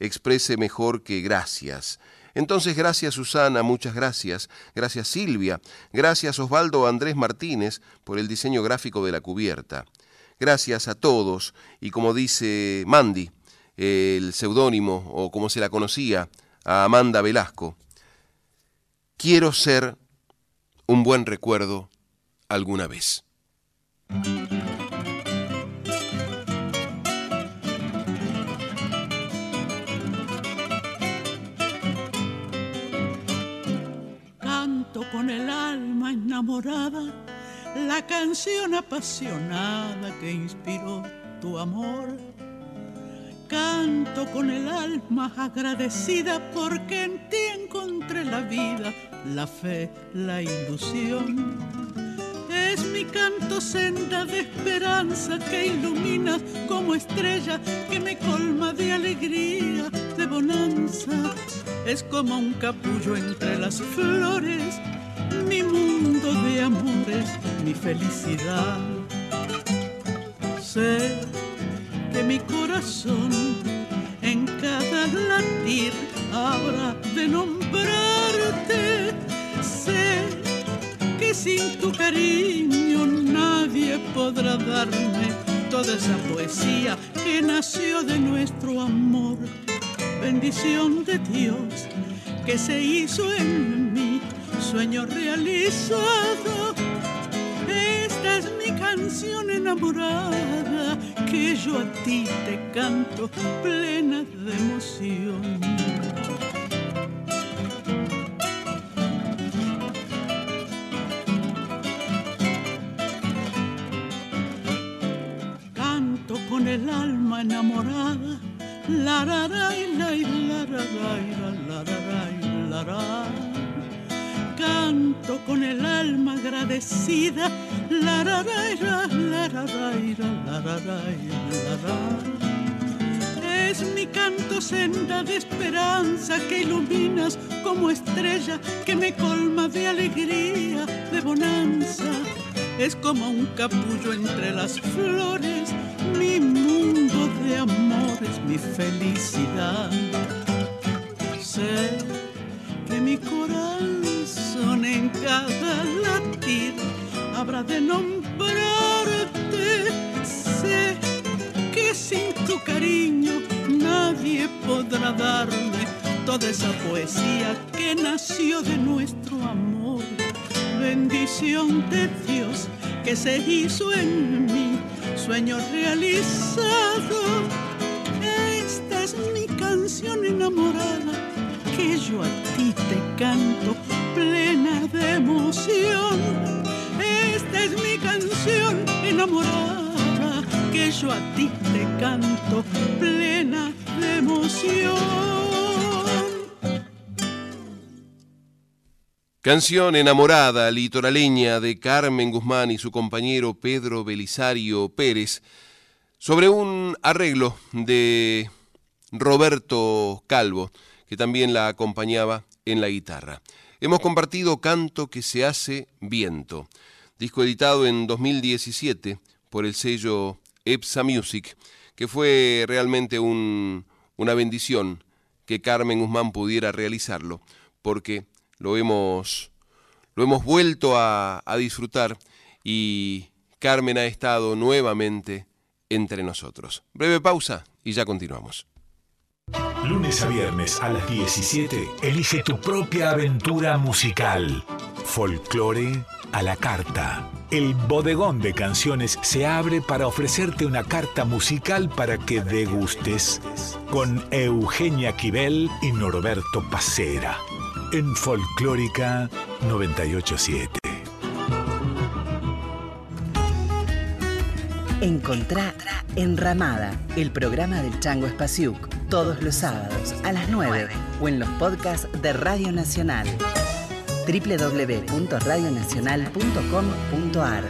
exprese mejor que gracias. Entonces, gracias Susana, muchas gracias. Gracias Silvia. Gracias Osvaldo Andrés Martínez por el diseño gráfico de la cubierta. Gracias a todos y como dice Mandy, el seudónimo o como se la conocía a Amanda Velasco. Quiero ser un buen recuerdo alguna vez. Canto con el alma enamorada la canción apasionada que inspiró tu amor Canto con el alma agradecida porque en ti encontré la vida, la fe, la ilusión. Es mi canto senda de esperanza que ilumina como estrella que me colma de alegría, de bonanza. Es como un capullo entre las flores, mi mundo de amores, mi felicidad. Sé que mi corazón en cada latir habrá de nombrarte. Sé que sin tu cariño nadie podrá darme toda esa poesía que nació de nuestro amor. Bendición de Dios que se hizo en mí, sueño realizado. Canción enamorada que yo a ti te canto plena de emoción. Canto con el alma enamorada, la la la la la la la la la Canto con el alma agradecida, la ra ra la ra la ra Es mi canto senda de esperanza que iluminas como estrella que me colma de alegría, de bonanza. Es como un capullo entre las flores, mi mundo de amor es mi felicidad. De nombrarte. Sé que sin tu cariño nadie podrá darme toda esa poesía que nació de nuestro amor. Bendición de Dios que se hizo en mí, sueño realizado. Esta es mi canción enamorada que yo a ti te canto yo a ti te canto plena de emoción. Canción enamorada, litoraleña de Carmen Guzmán y su compañero Pedro Belisario Pérez, sobre un arreglo de Roberto Calvo, que también la acompañaba en la guitarra. Hemos compartido Canto que se hace viento, disco editado en 2017 por el sello EPSA Music, que fue realmente un, una bendición que Carmen Guzmán pudiera realizarlo, porque lo hemos, lo hemos vuelto a, a disfrutar y Carmen ha estado nuevamente entre nosotros. Breve pausa y ya continuamos. Lunes a viernes a las 17, elige tu propia aventura musical. Folclore a la carta. El bodegón de canciones se abre para ofrecerte una carta musical para que degustes con Eugenia Quibel y Norberto Pacera en Folclórica 987. Encontrá Enramada, el programa del Chango Espaciuc, todos los sábados a las 9 o en los podcasts de Radio Nacional www.radionacional.com.ar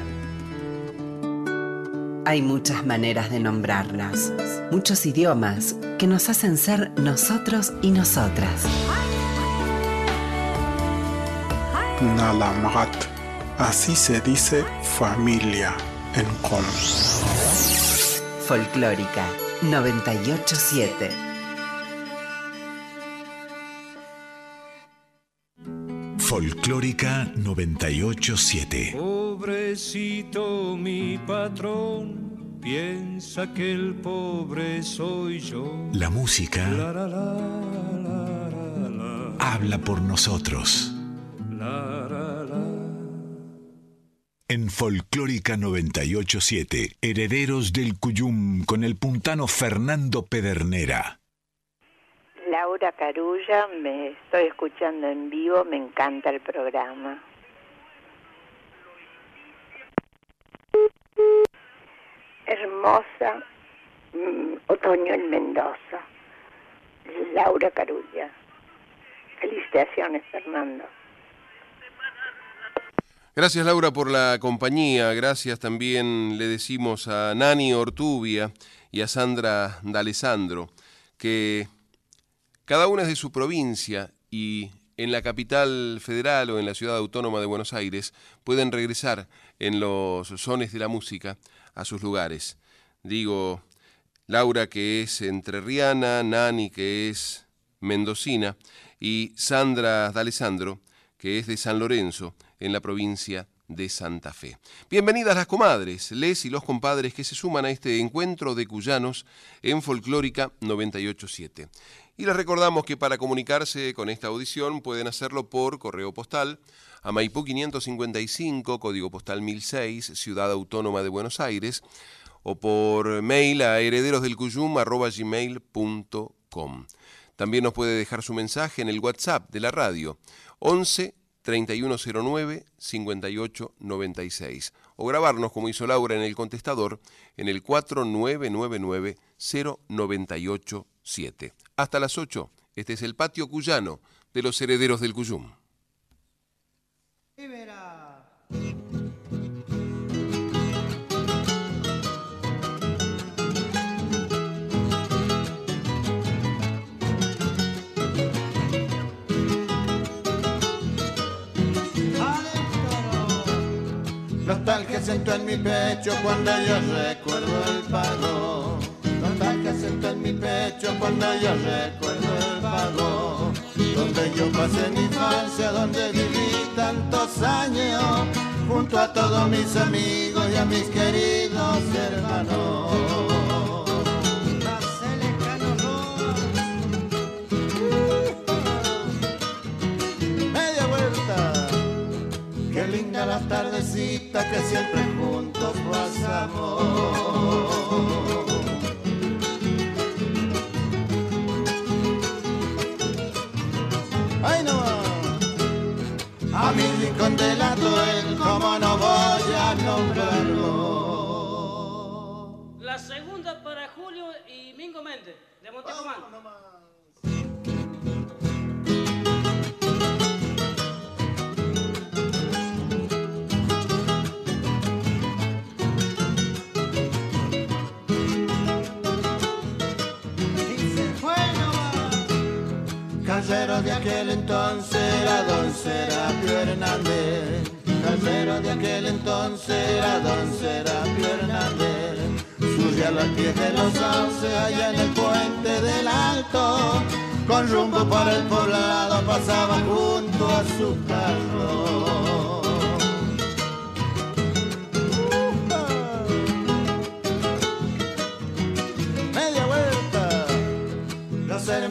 Hay muchas maneras de nombrarnos, muchos idiomas que nos hacen ser nosotros y nosotras. Nalamat. Así se dice familia en com. Folclórica 987. Folclórica 987. Pobrecito mi patrón, piensa que el pobre soy yo. La música La, la, la, la, la, la, habla por nosotros. En Folclórica 987, Herederos del Cuyum con el puntano Fernando Pedernera. Laura Carulla, me estoy escuchando en vivo, me encanta el programa. Hermosa mm, otoño en Mendoza. Laura Carulla. Felicitaciones, Fernando. Gracias Laura por la compañía, gracias también le decimos a Nani Ortubia y a Sandra D'Alessandro que cada una es de su provincia y en la capital federal o en la ciudad autónoma de Buenos Aires pueden regresar en los sones de la música a sus lugares. Digo, Laura que es entrerriana, Nani que es mendocina y Sandra D'Alessandro que es de San Lorenzo en la provincia de Santa Fe. Bienvenidas las comadres, les y los compadres que se suman a este encuentro de cuyanos en Folclórica 987. Y les recordamos que para comunicarse con esta audición pueden hacerlo por correo postal a Maipú 555, código postal 1006, Ciudad Autónoma de Buenos Aires, o por mail a herederosdelcuyum.gmail.com. También nos puede dejar su mensaje en el WhatsApp de la radio 11 3109 5896 o grabarnos como hizo Laura en el contestador en el 4999 0987. Hasta las 8, este es el patio cuyano de los herederos del Cuyum. Nostalgia siento en mi pecho cuando yo recuerdo el pago. Nostalgia siento en mi pecho cuando yo recuerdo el pago. Donde yo pasé mi infancia, donde viví tantos años. Junto a todos mis amigos y a mis queridos hermanos. Las tardecitas que siempre juntos pasamos. ¡Ay no! A mi rincón del él, como no voy a nombrarlo. La segunda para Julio y Mingo Méndez, de Montecomán. Casero de aquel entonces era don Serapio Hernández. Casero de aquel entonces era don Serapio Hernández. Suya los pies de los sauces allá en el puente del Alto. Con rumbo para el poblado pasaba junto a su carro.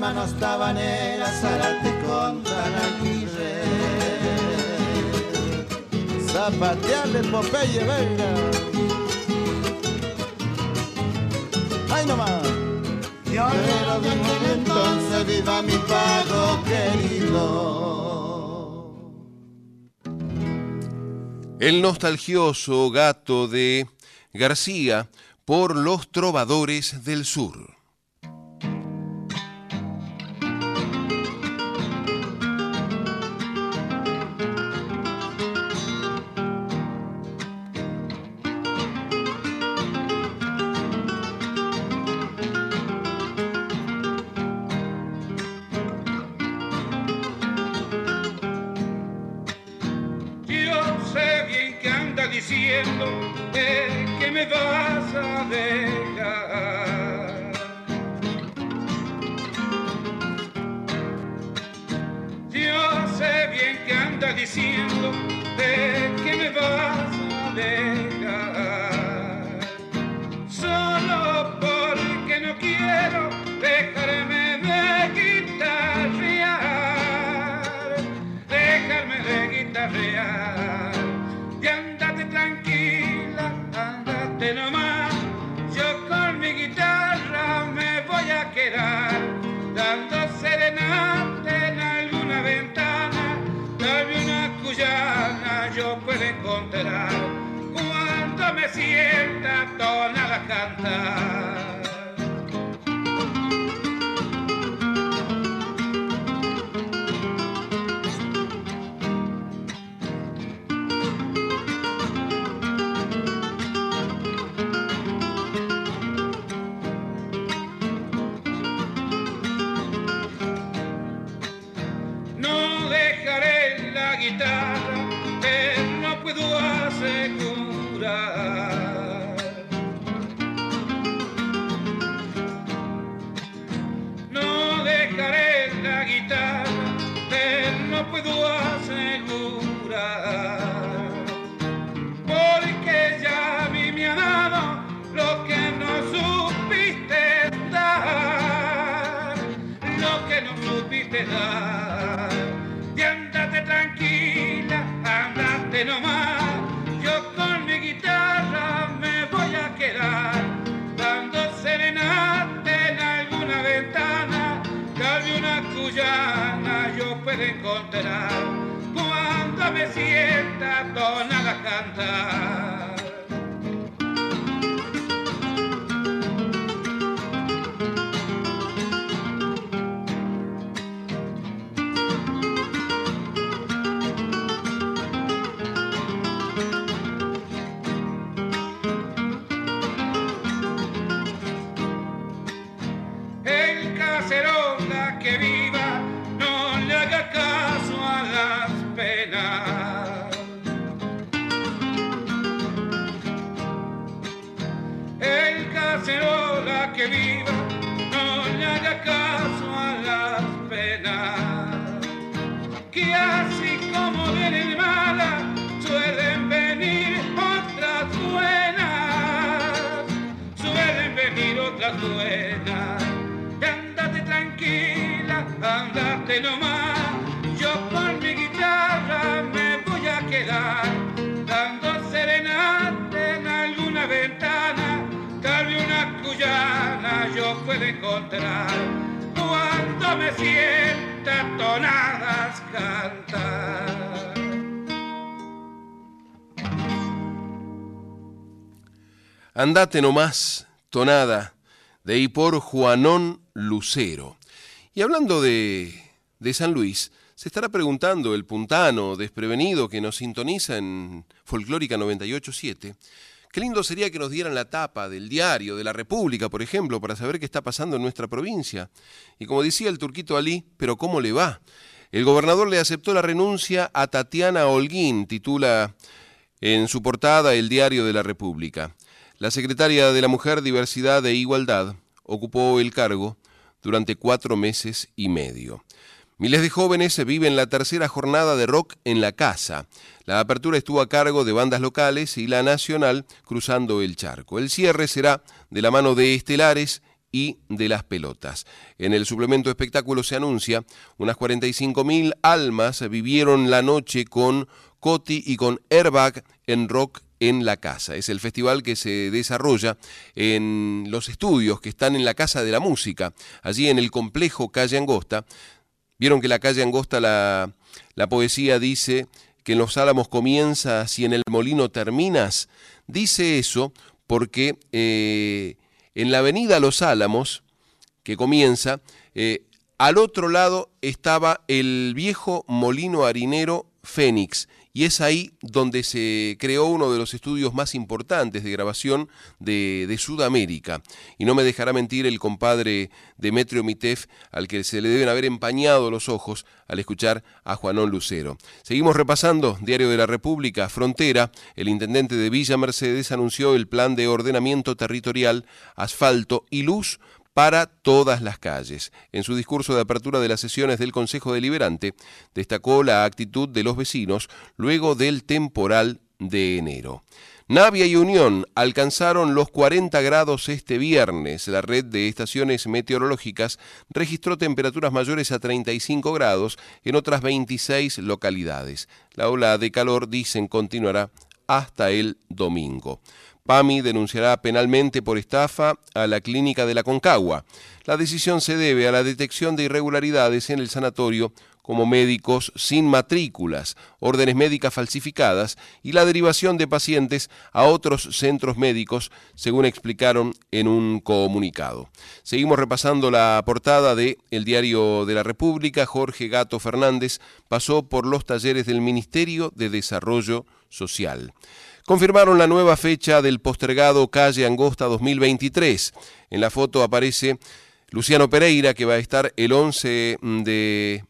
Los hermanos Tabanera, Zárate con Tanaquirre. Zapatearle Popeye, venga. ¡Ay nomás! Pero de aquel entonces viva mi pago querido. El nostalgioso gato de García por los trovadores del sur. Diciendo que me vas a dejar. Yo sé bien que anda diciendo eh, que me vas a dejar. Solo porque no quiero dejarme de guitarrear dejarme de guitarrear. Encontrar cuando me sienta tonada cantar. puedo asegurar, porque ya vi mi ha dado lo que no supiste dar, lo que no supiste dar. Y andate tranquila, andate nomás. Cuando me sienta tonada cantar. Andate nomás. Yo con mi guitarra me voy a quedar dando serenate en alguna ventana. Tal vez una cuyana yo puedo encontrar cuando me sienta tonadas cantar. Andate nomás, tonada, de y por Juanón Lucero. Y hablando de, de San Luis, se estará preguntando el puntano desprevenido que nos sintoniza en Folclórica 987, qué lindo sería que nos dieran la tapa del diario de la República, por ejemplo, para saber qué está pasando en nuestra provincia. Y como decía el turquito Ali, pero ¿cómo le va? El gobernador le aceptó la renuncia a Tatiana Holguín, titula en su portada el diario de la República. La secretaria de la Mujer, Diversidad e Igualdad ocupó el cargo durante cuatro meses y medio. Miles de jóvenes viven la tercera jornada de rock en la casa. La apertura estuvo a cargo de bandas locales y la nacional cruzando el charco. El cierre será de la mano de Estelares y de las pelotas. En el suplemento espectáculo se anuncia, unas 45.000 almas vivieron la noche con Coti y con Airbag en rock en la casa. Es el festival que se desarrolla en los estudios que están en la Casa de la Música, allí en el complejo Calle Angosta. Vieron que la Calle Angosta, la, la poesía dice que en los álamos comienzas y en el molino terminas. Dice eso porque eh, en la avenida Los Álamos, que comienza, eh, al otro lado estaba el viejo molino harinero Fénix, y es ahí donde se creó uno de los estudios más importantes de grabación de, Sudamérica. Y no me dejará mentir el compadre Demetrio Mitef, al que se le deben haber empañado los ojos al escuchar a Juanón Lucero. Seguimos repasando, Diario de la República, Frontera, el intendente de Villa Mercedes anunció el plan de ordenamiento territorial, asfalto y luz para todas las calles. En su discurso de apertura de las sesiones del Consejo Deliberante, destacó la actitud de los vecinos luego del temporal de enero. Navia y Unión alcanzaron los 40 grados este viernes. La red de estaciones meteorológicas registró temperaturas mayores a 35 grados en otras 26 localidades. La ola de calor, dicen, continuará hasta el domingo. PAMI denunciará penalmente por estafa a la clínica de la Concagua. La decisión se debe a la detección de irregularidades en el sanatorio como médicos sin matrículas, órdenes médicas falsificadas y la derivación de pacientes a otros centros médicos, según explicaron en un comunicado. Seguimos repasando la portada de El Diario de la República. Jorge Gato Fernández pasó por los talleres del Ministerio de Desarrollo Social confirmaron la nueva fecha del postergado Calle Angosta 2023. En la foto aparece Luciano Pereira, que va a estar el 11 de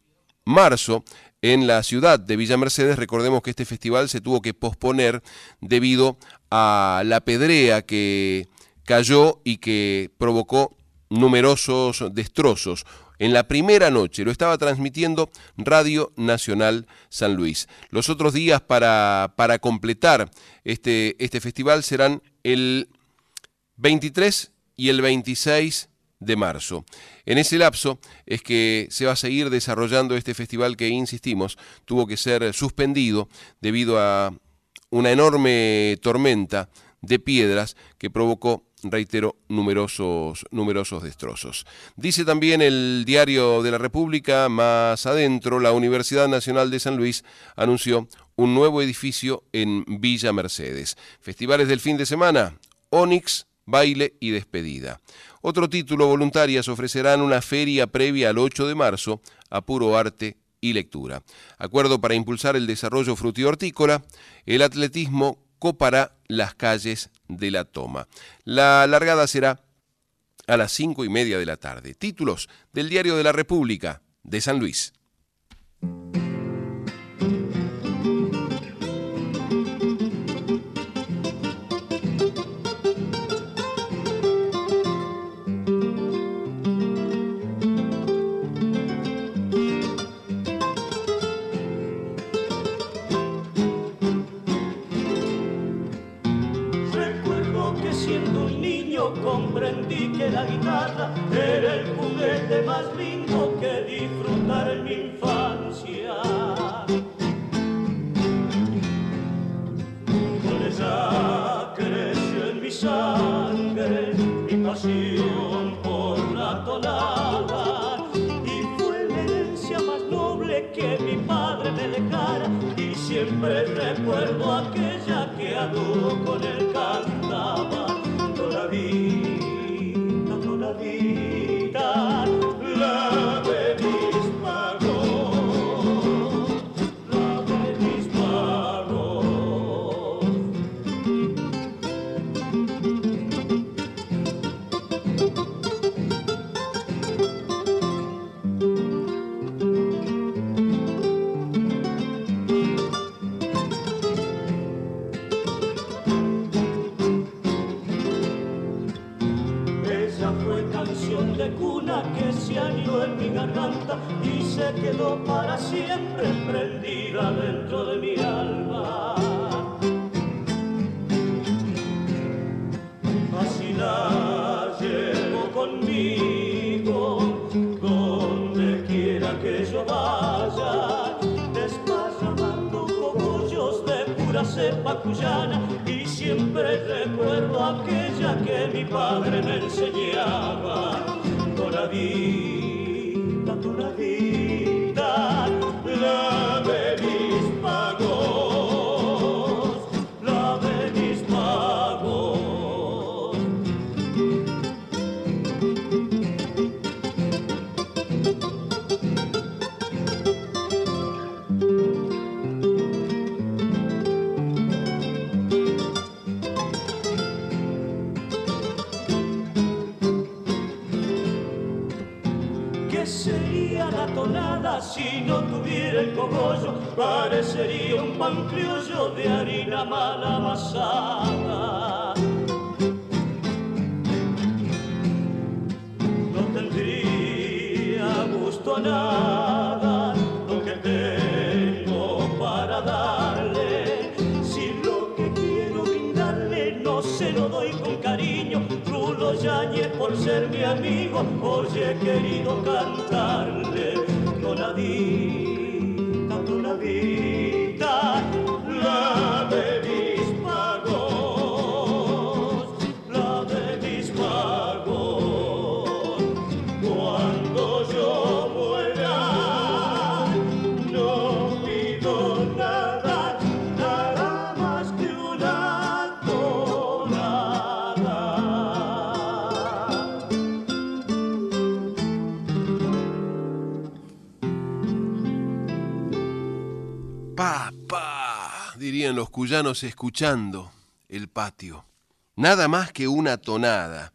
marzo en la ciudad de Villa Mercedes. Recordemos que este festival se tuvo que posponer debido a la pedrea que cayó y que provocó numerosos destrozos en la primera noche. Lo estaba transmitiendo Radio Nacional San Luis. Los otros días para, para completar este, este festival serán el 23 y el 26 de marzo. En ese lapso es que se va a seguir desarrollando este festival que, insistimos, tuvo que ser suspendido debido a una enorme tormenta de piedras que provocó reitero, numerosos, numerosos destrozos. Dice también el diario de la República, más adentro, la Universidad Nacional de San Luis anunció un nuevo edificio en Villa Mercedes. Festivales del fin de semana, Onix, baile y despedida. Otro título, voluntarias ofrecerán una feria previa al 8 de marzo a puro arte y lectura. Acuerdo para impulsar el desarrollo frutihortícola, el atletismo copará las calles de la toma. La largada será a las cinco y media de la tarde. Títulos del Diario de la República de San Luis. Escuchando el patio. Nada más que una tonada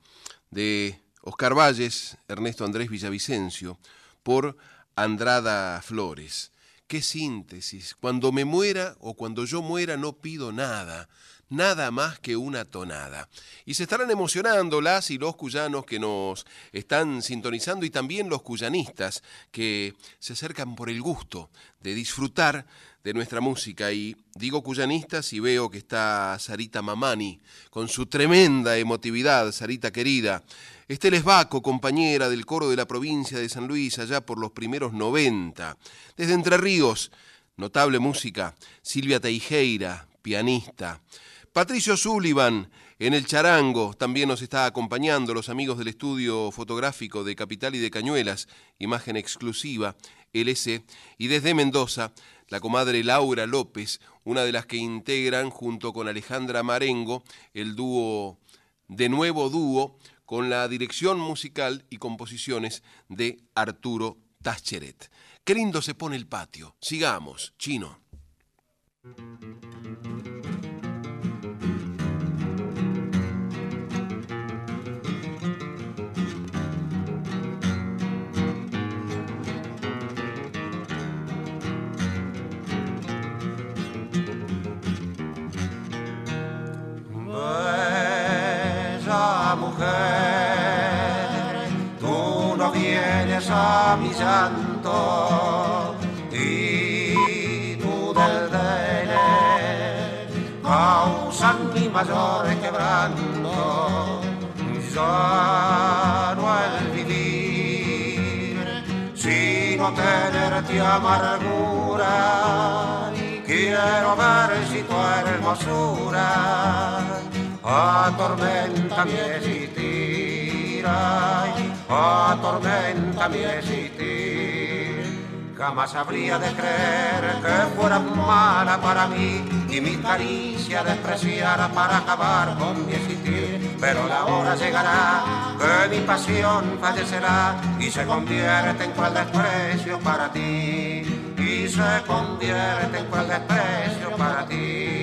de Oscar Valles, Ernesto Andrés Villavicencio, por Andrada Flores. Qué síntesis. Cuando me muera o cuando yo muera no pido nada, nada más que una tonada. Y se estarán emocionando las y los cuyanos que nos están sintonizando y también los cuyanistas que se acercan por el gusto de disfrutar de nuestra música. Y digo cuyanistas y veo que está Sarita Mamani, con su tremenda emotividad, Sarita querida. Estel Baco, compañera del coro de la provincia de San Luis, allá por los primeros 90. Desde Entre Ríos, notable música. Silvia Teijeira, pianista. Patricio Sullivan en el charango también nos está acompañando, los amigos del estudio fotográfico de Capital y de Cañuelas, imagen exclusiva, LC, y desde Mendoza, la comadre Laura López, una de las que integran junto con Alejandra Marengo el dúo, de nuevo dúo, con la dirección musical y composiciones de Arturo Tascheret. Qué lindo se pone el patio. Sigamos, chino. Mi llanto y tú del dele causan mi mayor quebranto. Ya no el vivir, sino tenerte amargura. Quiero ver si tu hermosura atormenta mi existir, atormenta mi existir. Jamás habría de creer que fueras mala para mí y mi caricia despreciara para acabar con mi existir. Pero la hora llegará que mi pasión fallecerá y se convierte en cual desprecio para ti. Y se convierte en cual desprecio para ti.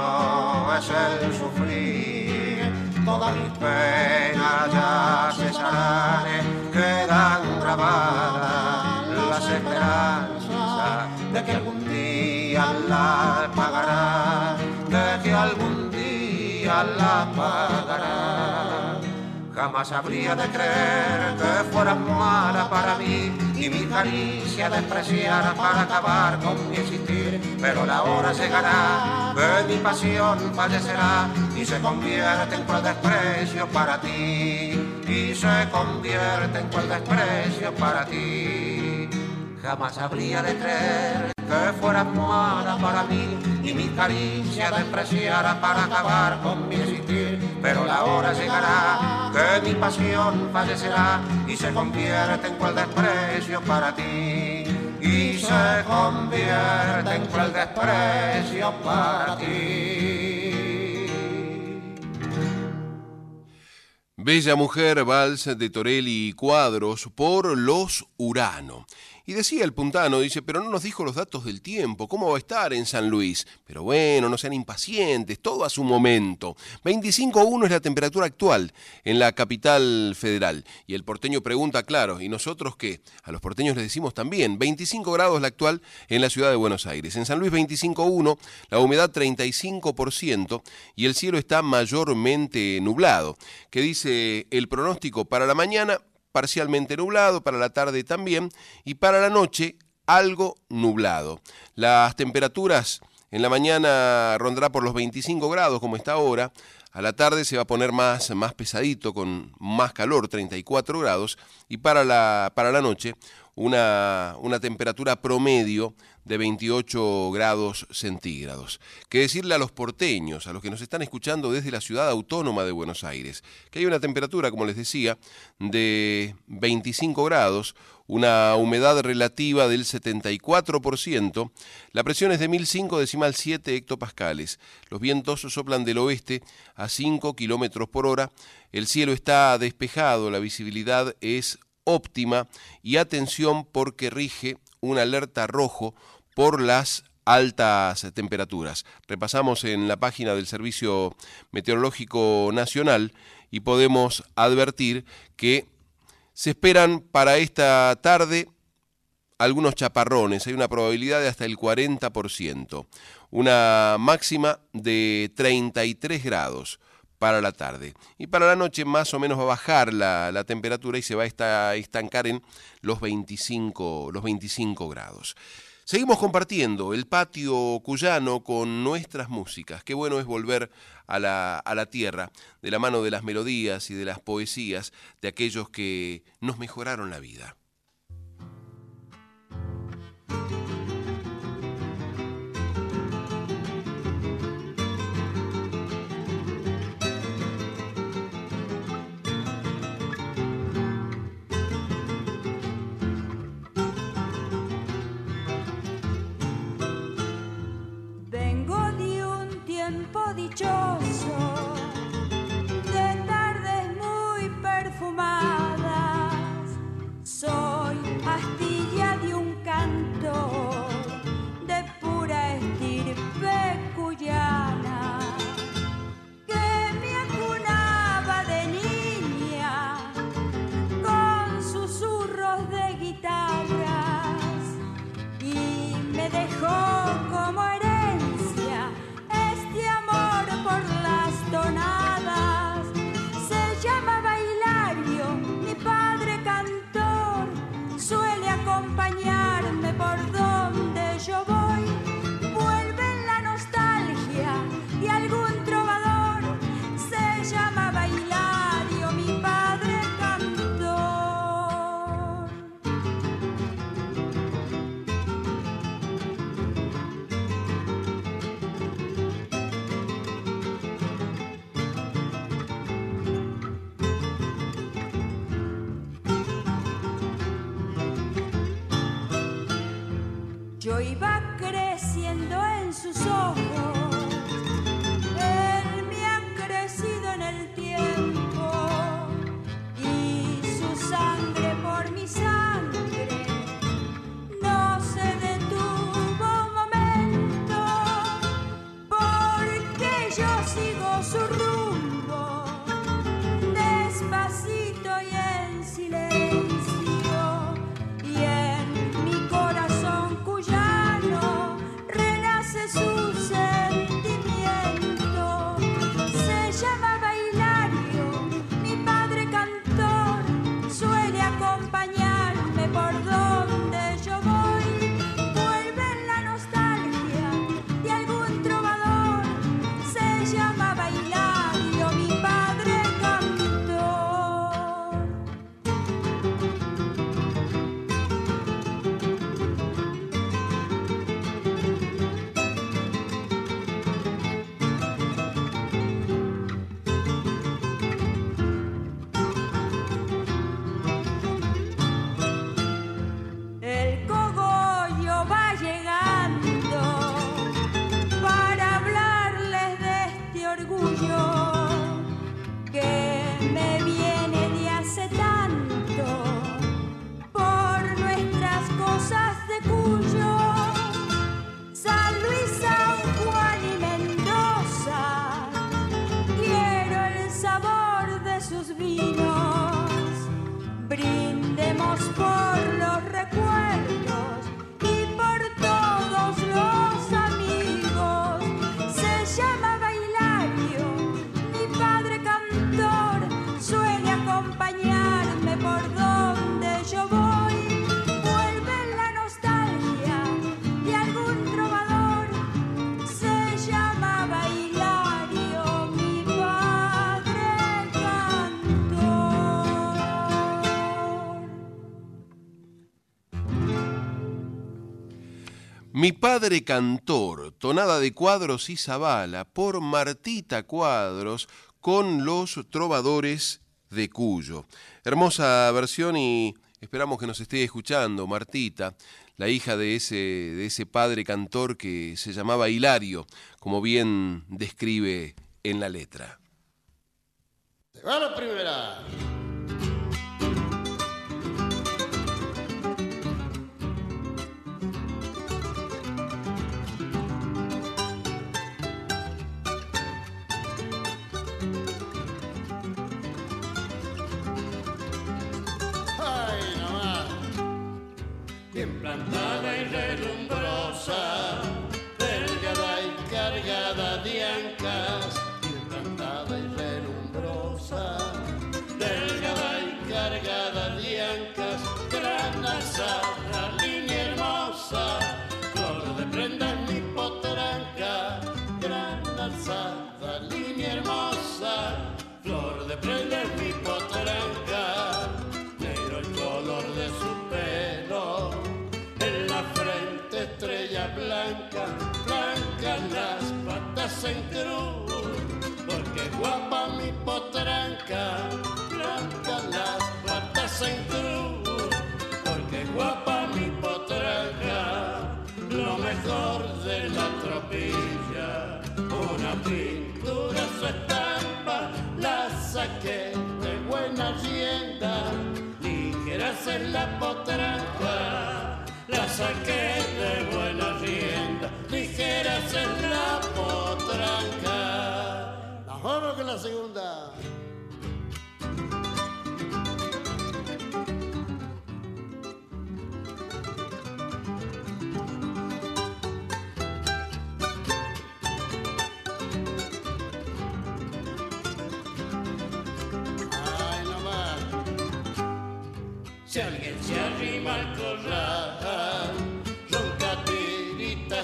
Destino es el sufrir, todas mis penas ya cesarán, quedan grabadas las esperanzas de que algún día la pagará, de que algún día la pagará. Jamás habría de creer que fueras mala para mí y mi caricia despreciara para acabar con mi existir. Pero la hora llegará que mi pasión fallecerá y se convierte en cual desprecio para ti. Y se convierte en cual desprecio para ti. Jamás habría de creer que fueras mala para mí y mi caricia despreciara para acabar con mi existir. Pero la hora llegará que mi pasión fallecerá y se convierte en cual desprecio para ti. Y se convierte en cual desprecio para ti. Bella Mujer, Vals de Torelli y Cuadros por Los Urano. Y decía el puntano, dice, pero no nos dijo los datos del tiempo, ¿cómo va a estar en San Luis? Pero bueno, no sean impacientes, todo a su momento. 25.1 es la temperatura actual en la capital federal. Y el porteño pregunta, claro, ¿y nosotros qué? A los porteños les decimos también, 25 grados la actual en la ciudad de Buenos Aires. En San Luis 25.1, la humedad 35% y el cielo está mayormente nublado. ¿Qué dice el pronóstico para la mañana? Parcialmente nublado, para la tarde también, y para la noche algo nublado. Las temperaturas en la mañana rondará por los 25 grados como está ahora, a la tarde se va a poner más, más pesadito, con más calor, 34 grados, y para la, para la noche una, una temperatura promedio de 28 grados centígrados. ¿Qué decirle a los porteños, a los que nos están escuchando desde la ciudad autónoma de Buenos Aires? Que hay una temperatura, como les decía, de 25 grados, una humedad relativa del 74%, la presión es de 1005 decimal 7 hectopascales, los vientos soplan del oeste a 5 kilómetros por hora, el cielo está despejado, la visibilidad es óptima y atención porque rige una alerta rojo por las altas temperaturas. Repasamos en la página del Servicio Meteorológico Nacional y podemos advertir que se esperan para esta tarde algunos chaparrones, hay una probabilidad de hasta el 40%, una máxima de 33 grados para la tarde. Y para la noche más o menos va a bajar la, temperatura y se va a estancar en los 25, los 25 grados. Seguimos compartiendo el patio cuyano con nuestras músicas. Qué bueno es volver a la, a la, tierra, de la mano de las melodías y de las poesías de aquellos que nos mejoraron la vida. De tardes muy perfumadas. Soy Mi padre cantor, tonada de cuadros y zabala, por Martita Cuadros, con los trovadores de Cuyo. Hermosa versión y esperamos que nos esté escuchando, Martita, la hija de ese, de ese padre cantor que se llamaba Hilario, como bien describe en la letra. la primera. Plantada y relumbrosa, delgada y cargada de ancas, bien plantada y relumbrosa, delgada y cargada de ancas, gran una pintura su estampa, la saqué de buena hacienda, ligeras en la potranca, la saqué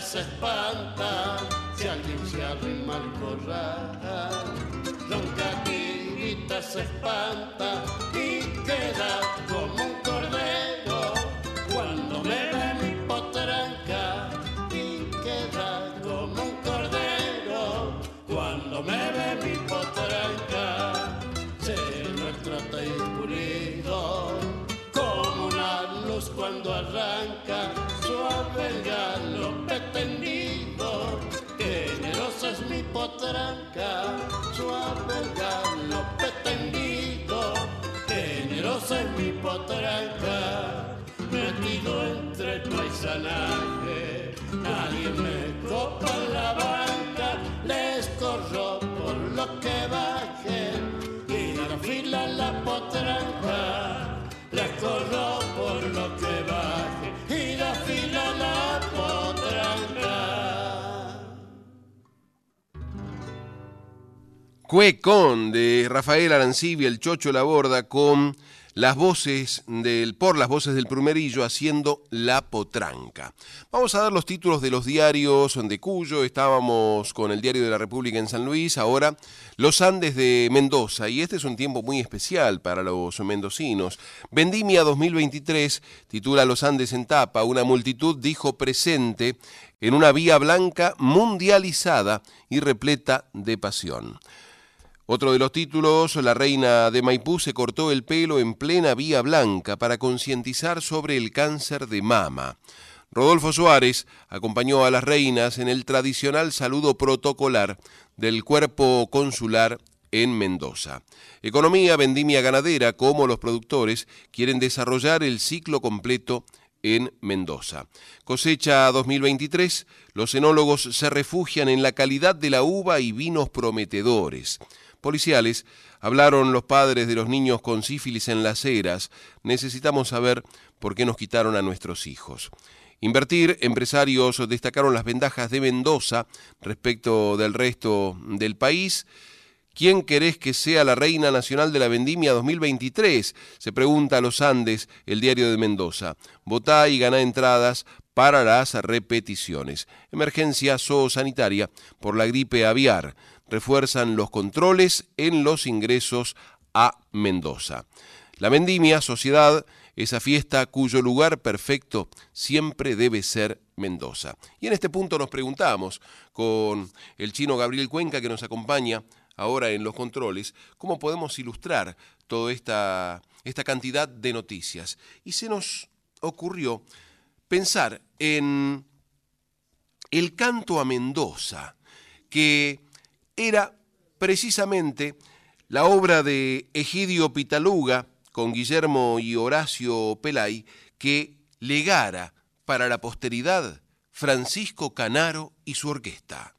se espanta. Si alguien se arrima al corral, ronca tirita se espanta y queda suave el galope tendido generosa es mi potranca metido entre el paisanaje nadie me copa en la banca les corro por lo que bajen y la fila la potranca Cuecón de Rafael Arancibia, el Chocho Laborda, con las voces del, por las voces del Plumerillo haciendo La Potranca. Vamos a dar los títulos de los diarios de Cuyo, estábamos con el Diario de la República en San Luis, ahora Los Andes de Mendoza, y este es un tiempo muy especial para los mendocinos. Vendimia 2023 titula Los Andes en tapa, una multitud dijo presente en una vía blanca mundializada y repleta de pasión. Otro de los títulos, la reina de Maipú se cortó el pelo en plena Vía Blanca para concientizar sobre el cáncer de mama. Rodolfo Suárez acompañó a las reinas en el tradicional saludo protocolar del cuerpo consular en Mendoza. Economía, vendimia ganadera, como los productores quieren desarrollar el ciclo completo en Mendoza. Cosecha 2023, los enólogos se refugian en la calidad de la uva y vinos prometedores policiales, hablaron los padres de los niños con sífilis en las eras, necesitamos saber por qué nos quitaron a nuestros hijos. Invertir, empresarios destacaron las ventajas de Mendoza respecto del resto del país. ¿Quién querés que sea la reina nacional de la vendimia 2023? Se pregunta a los Andes, el diario de Mendoza. Votá y ganá entradas para las repeticiones. Emergencia zoosanitaria por la gripe aviar refuerzan los controles en los ingresos a Mendoza. La vendimia, sociedad, esa fiesta cuyo lugar perfecto siempre debe ser Mendoza. Y en este punto nos preguntamos con el chino Gabriel Cuenca que nos acompaña ahora en los controles, cómo podemos ilustrar toda esta, esta cantidad de noticias. Y se nos ocurrió pensar en el canto a Mendoza, que era precisamente la obra de Egidio Pitaluga con Guillermo y Horacio Pelay que legara para la posteridad Francisco Canaro y su orquesta.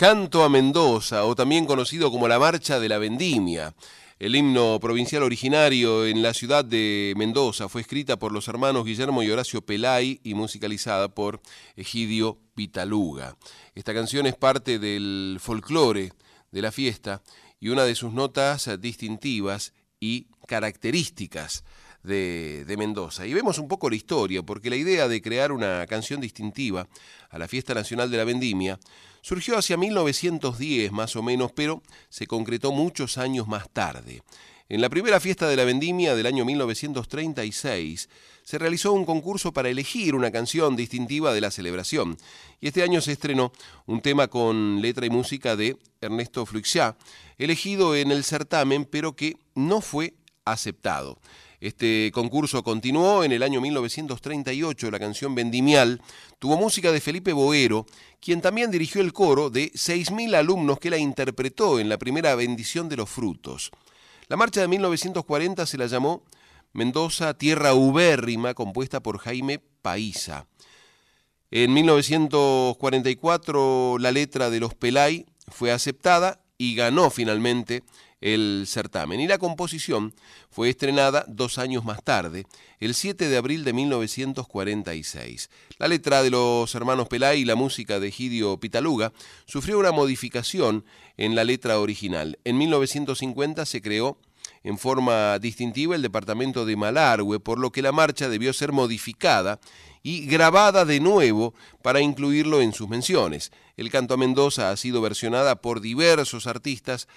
Canto a Mendoza, o también conocido como la Marcha de la Vendimia. El himno provincial originario en la ciudad de Mendoza fue escrita por los hermanos Guillermo y Horacio Pelay y musicalizada por Egidio Pitaluga. Esta canción es parte del folclore de la fiesta y una de sus notas distintivas y características de, de, Mendoza. Y vemos un poco la historia, porque la idea de crear una canción distintiva a la Fiesta Nacional de la Vendimia surgió hacia 1910 más o menos, pero se concretó muchos años más tarde. En la primera fiesta de la Vendimia del año 1936 se realizó un concurso para elegir una canción distintiva de la celebración. Y este año se estrenó un tema con letra y música de Ernesto Fluxiá, elegido en el certamen, pero que no fue aceptado. Este concurso continuó en el año 1938. La canción Vendimial tuvo música de Felipe Boero, quien también dirigió el coro de 6.000 alumnos que la interpretó en la primera bendición de los frutos. La marcha de 1940 se la llamó Mendoza, Tierra Ubérrima, compuesta por Jaime Paisa. En 1944 la letra de los Pelay fue aceptada y ganó finalmente el certamen. Y la composición fue estrenada dos años más tarde, el 7 de abril de 1946. La letra de los hermanos Pelay y la música de Gidio Pitaluga sufrió una modificación en la letra original. En 1950 se creó en forma distintiva el departamento de Malargüe, por lo que la marcha debió ser modificada y grabada de nuevo para incluirlo en sus menciones. El canto a Mendoza ha sido versionada por diversos artistas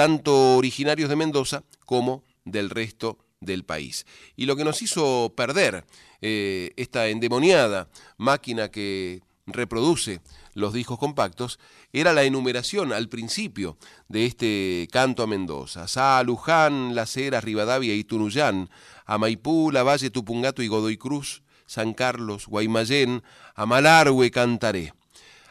tanto originarios de Mendoza como del resto del país. Y lo que nos hizo perder eh, esta endemoniada máquina que reproduce los discos compactos era la enumeración al principio de este canto a Mendoza. Sa, Luján, Las Heras, Rivadavia y Tunuyán, a Maipú, La Valle, Tupungato y Godoy Cruz, San Carlos, Guaymallén, a Malargüe cantaré,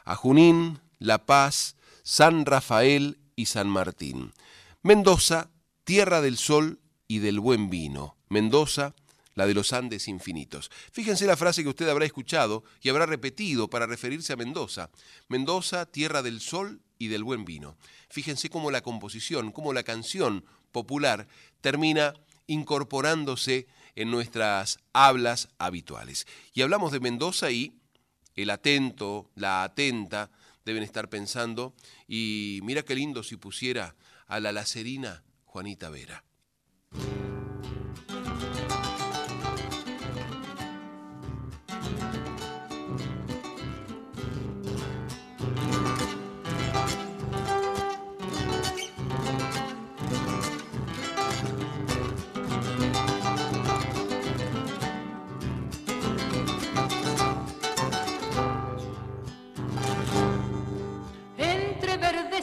a Junín, La Paz, San Rafael y San Martín. Mendoza, tierra del sol y del buen vino. Mendoza, la de los Andes infinitos. Fíjense la frase que usted habrá escuchado y habrá repetido para referirse a Mendoza. Mendoza, tierra del sol y del buen vino. Fíjense cómo la composición, cómo la canción popular termina incorporándose en nuestras hablas habituales. Y hablamos de Mendoza y el atento, la atenta, deben estar pensando, y mira qué lindo si pusiera a la lacerina Juanita Vera.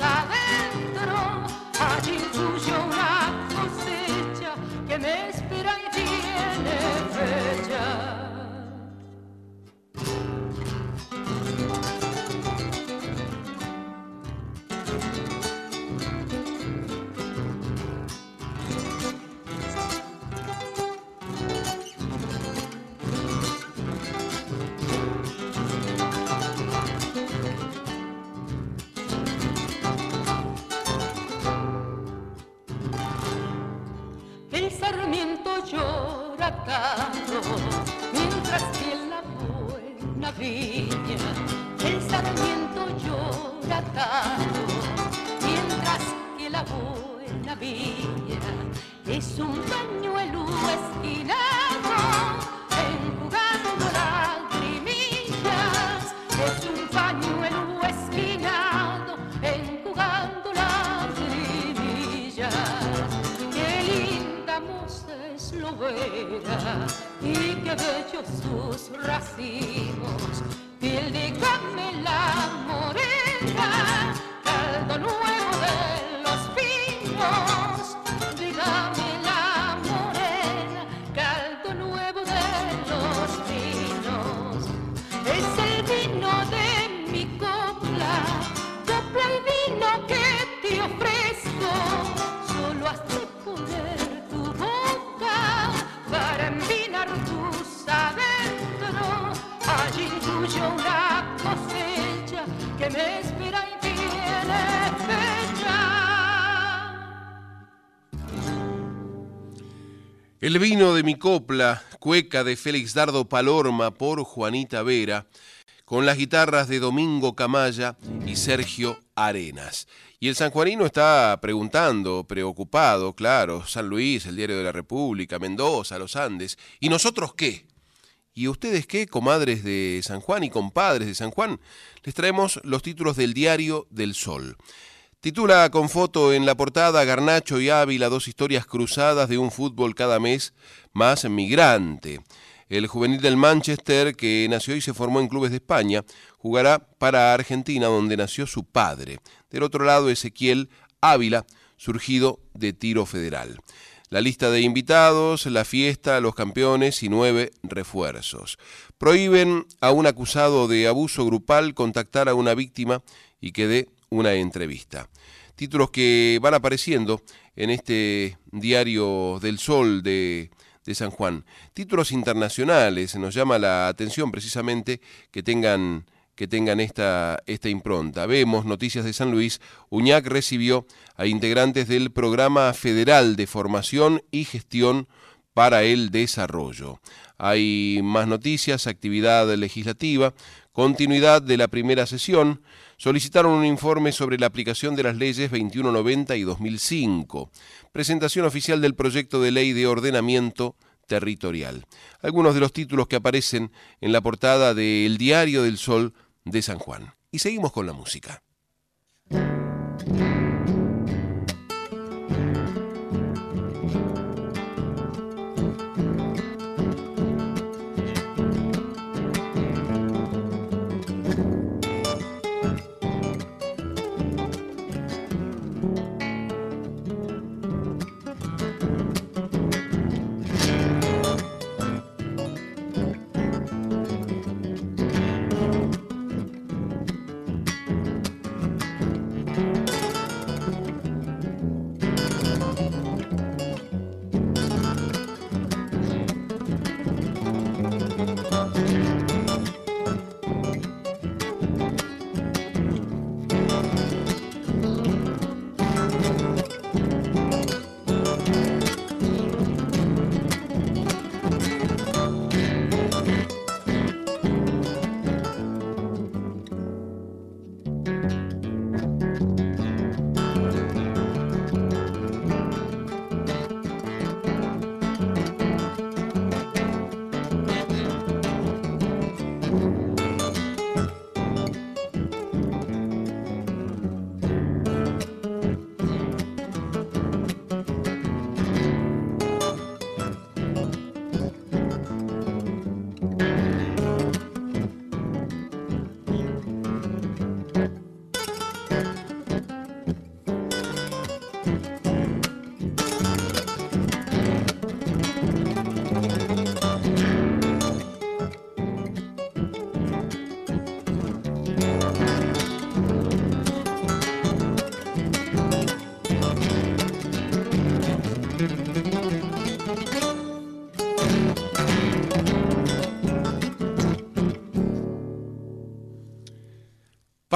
adentro, allí suyo una cosecha que me sarmiento llora tanto, mientras que la buena vida es un pañuelo esquinado, enjugando lagrimillas, es un pañuelo esquinado, enjugando lagrimillas. Qué linda moza es lo vera y qué bellos sus racimos, piel de El vino de mi copla, cueca de Félix Dardo Palorma por Juanita Vera, con las guitarras de Domingo Camaya y Sergio Arenas. Y el sanjuanino está preguntando, preocupado, claro, San Luis, el Diario de la República, Mendoza, los Andes, ¿y nosotros qué? ¿Y ustedes qué, comadres de San Juan y compadres de San Juan? Les traemos los títulos del Diario del Sol. Titula con foto en la portada Garnacho y Ávila, dos historias cruzadas de un fútbol cada mes más migrante. El juvenil del Manchester, que nació y se formó en clubes de España, jugará para Argentina, donde nació su padre. Del otro lado, Ezequiel Ávila, surgido de tiro federal. La lista de invitados, la fiesta, los campeones y nueve refuerzos. Prohíben a un acusado de abuso grupal contactar a una víctima y que dé una entrevista. Títulos que van apareciendo en este diario del Sol de, de San Juan. Títulos internacionales, nos llama la atención precisamente que tengan que tengan esta, esta impronta. Vemos noticias de San Luis, Uñac recibió a integrantes del Programa Federal de Formación y Gestión para el Desarrollo. Hay más noticias, actividad legislativa, continuidad de la primera sesión, solicitaron un informe sobre la aplicación de las leyes 2190 y 2005, presentación oficial del proyecto de ley de ordenamiento territorial. Algunos de los títulos que aparecen en la portada de El Diario del Sol de San Juan. Y seguimos con la música.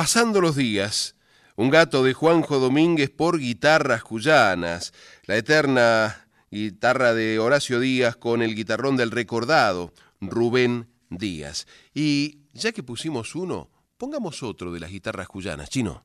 Pasando los días, un gato de Juanjo Domínguez por guitarras cuyanas, la eterna guitarra de Horacio Díaz con el guitarrón del recordado Rubén Díaz. Y ya que pusimos uno, Pongamos otro de las guitarras cuyanas, chino.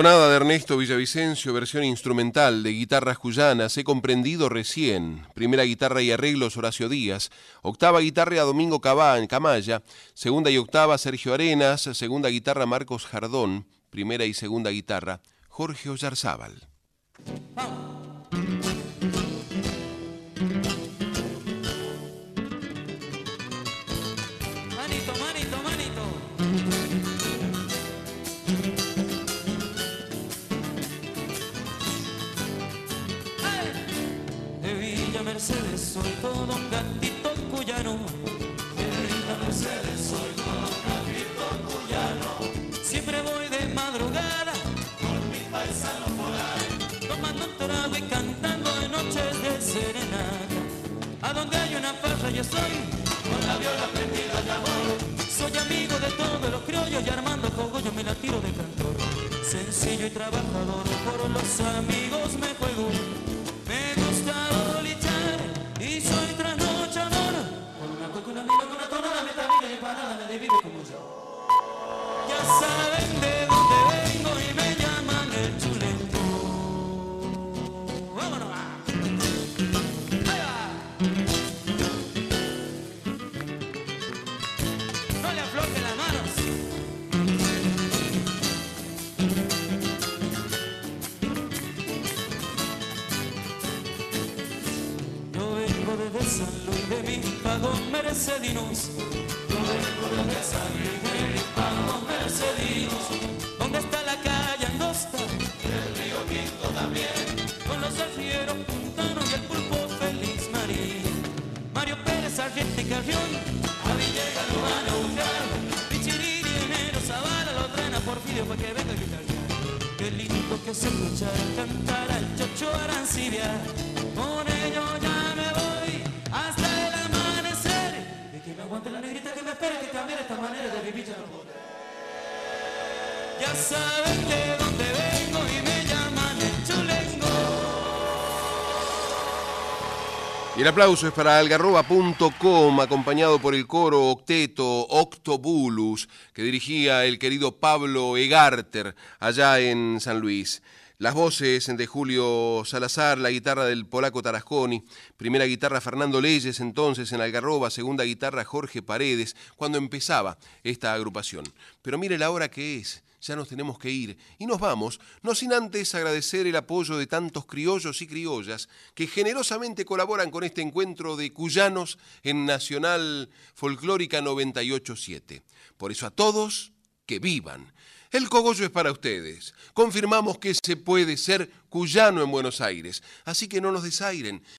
Tonada de Ernesto Villavicencio, versión instrumental de guitarras cuyanas, he comprendido recién. Primera guitarra y arreglos Horacio Díaz, octava guitarra Domingo Cabán, Camaya, segunda y octava Sergio Arenas, segunda guitarra Marcos Jardón, primera y segunda guitarra Jorge Ollarzábal. Manito, Mercedes soy todo un gatito cuyano. Villa Mercedes soy todo un gatito cuyano. Siempre voy de madrugada con mi paisano por. Tomando un trago y cantando de noches de serenata. A donde hay una farra yo estoy con la viola prendida de amor. Soy amigo de todos los criollos y armando cogollo me la tiro de cantor. Sencillo y trabajador, por los amigos me juego. Me gusta bolichar como yo. Ya saben de dónde vengo y me llaman el chulento. Vámonos. Va. No le aflojen las manos. Yo vengo desde San Luis de mis pagos mercedinos. El pueblo de donde está la calle Andosta, el río Quinto también, con los alfieros puntanos y el pulpo Feliz María, Mario Pérez Arriete y Carrión, a Villela Lobano, un gran, y Chiririni enero, Sabara, lo otra por la porfidia fue que venga a el ya, qué lindo que se escuchara cantará el chocho Arancibia, con ello ya. Que me aguante la negrita que me espere que cambiar esta manera de vivir ya no. Ya saben de dónde vengo y me llaman el chulengo. Y el aplauso es para algarroba.com, acompañado por el coro octeto Octobulus, que dirigía el querido Pablo Egarter, allá en San Luis. Las voces de Julio Salazar, la guitarra del polaco Tarasconi, primera guitarra Fernando Leyes entonces en Algarroba, segunda guitarra Jorge Paredes, cuando empezaba esta agrupación. Pero mire la hora que es, ya nos tenemos que ir y nos vamos, no sin antes agradecer el apoyo de tantos criollos y criollas que generosamente colaboran con este encuentro de cuyanos en Nacional Folclórica 987. Por eso a todos, que vivan. El cogollo es para ustedes. Confirmamos que se puede ser cuyano en Buenos Aires, así que no nos desairen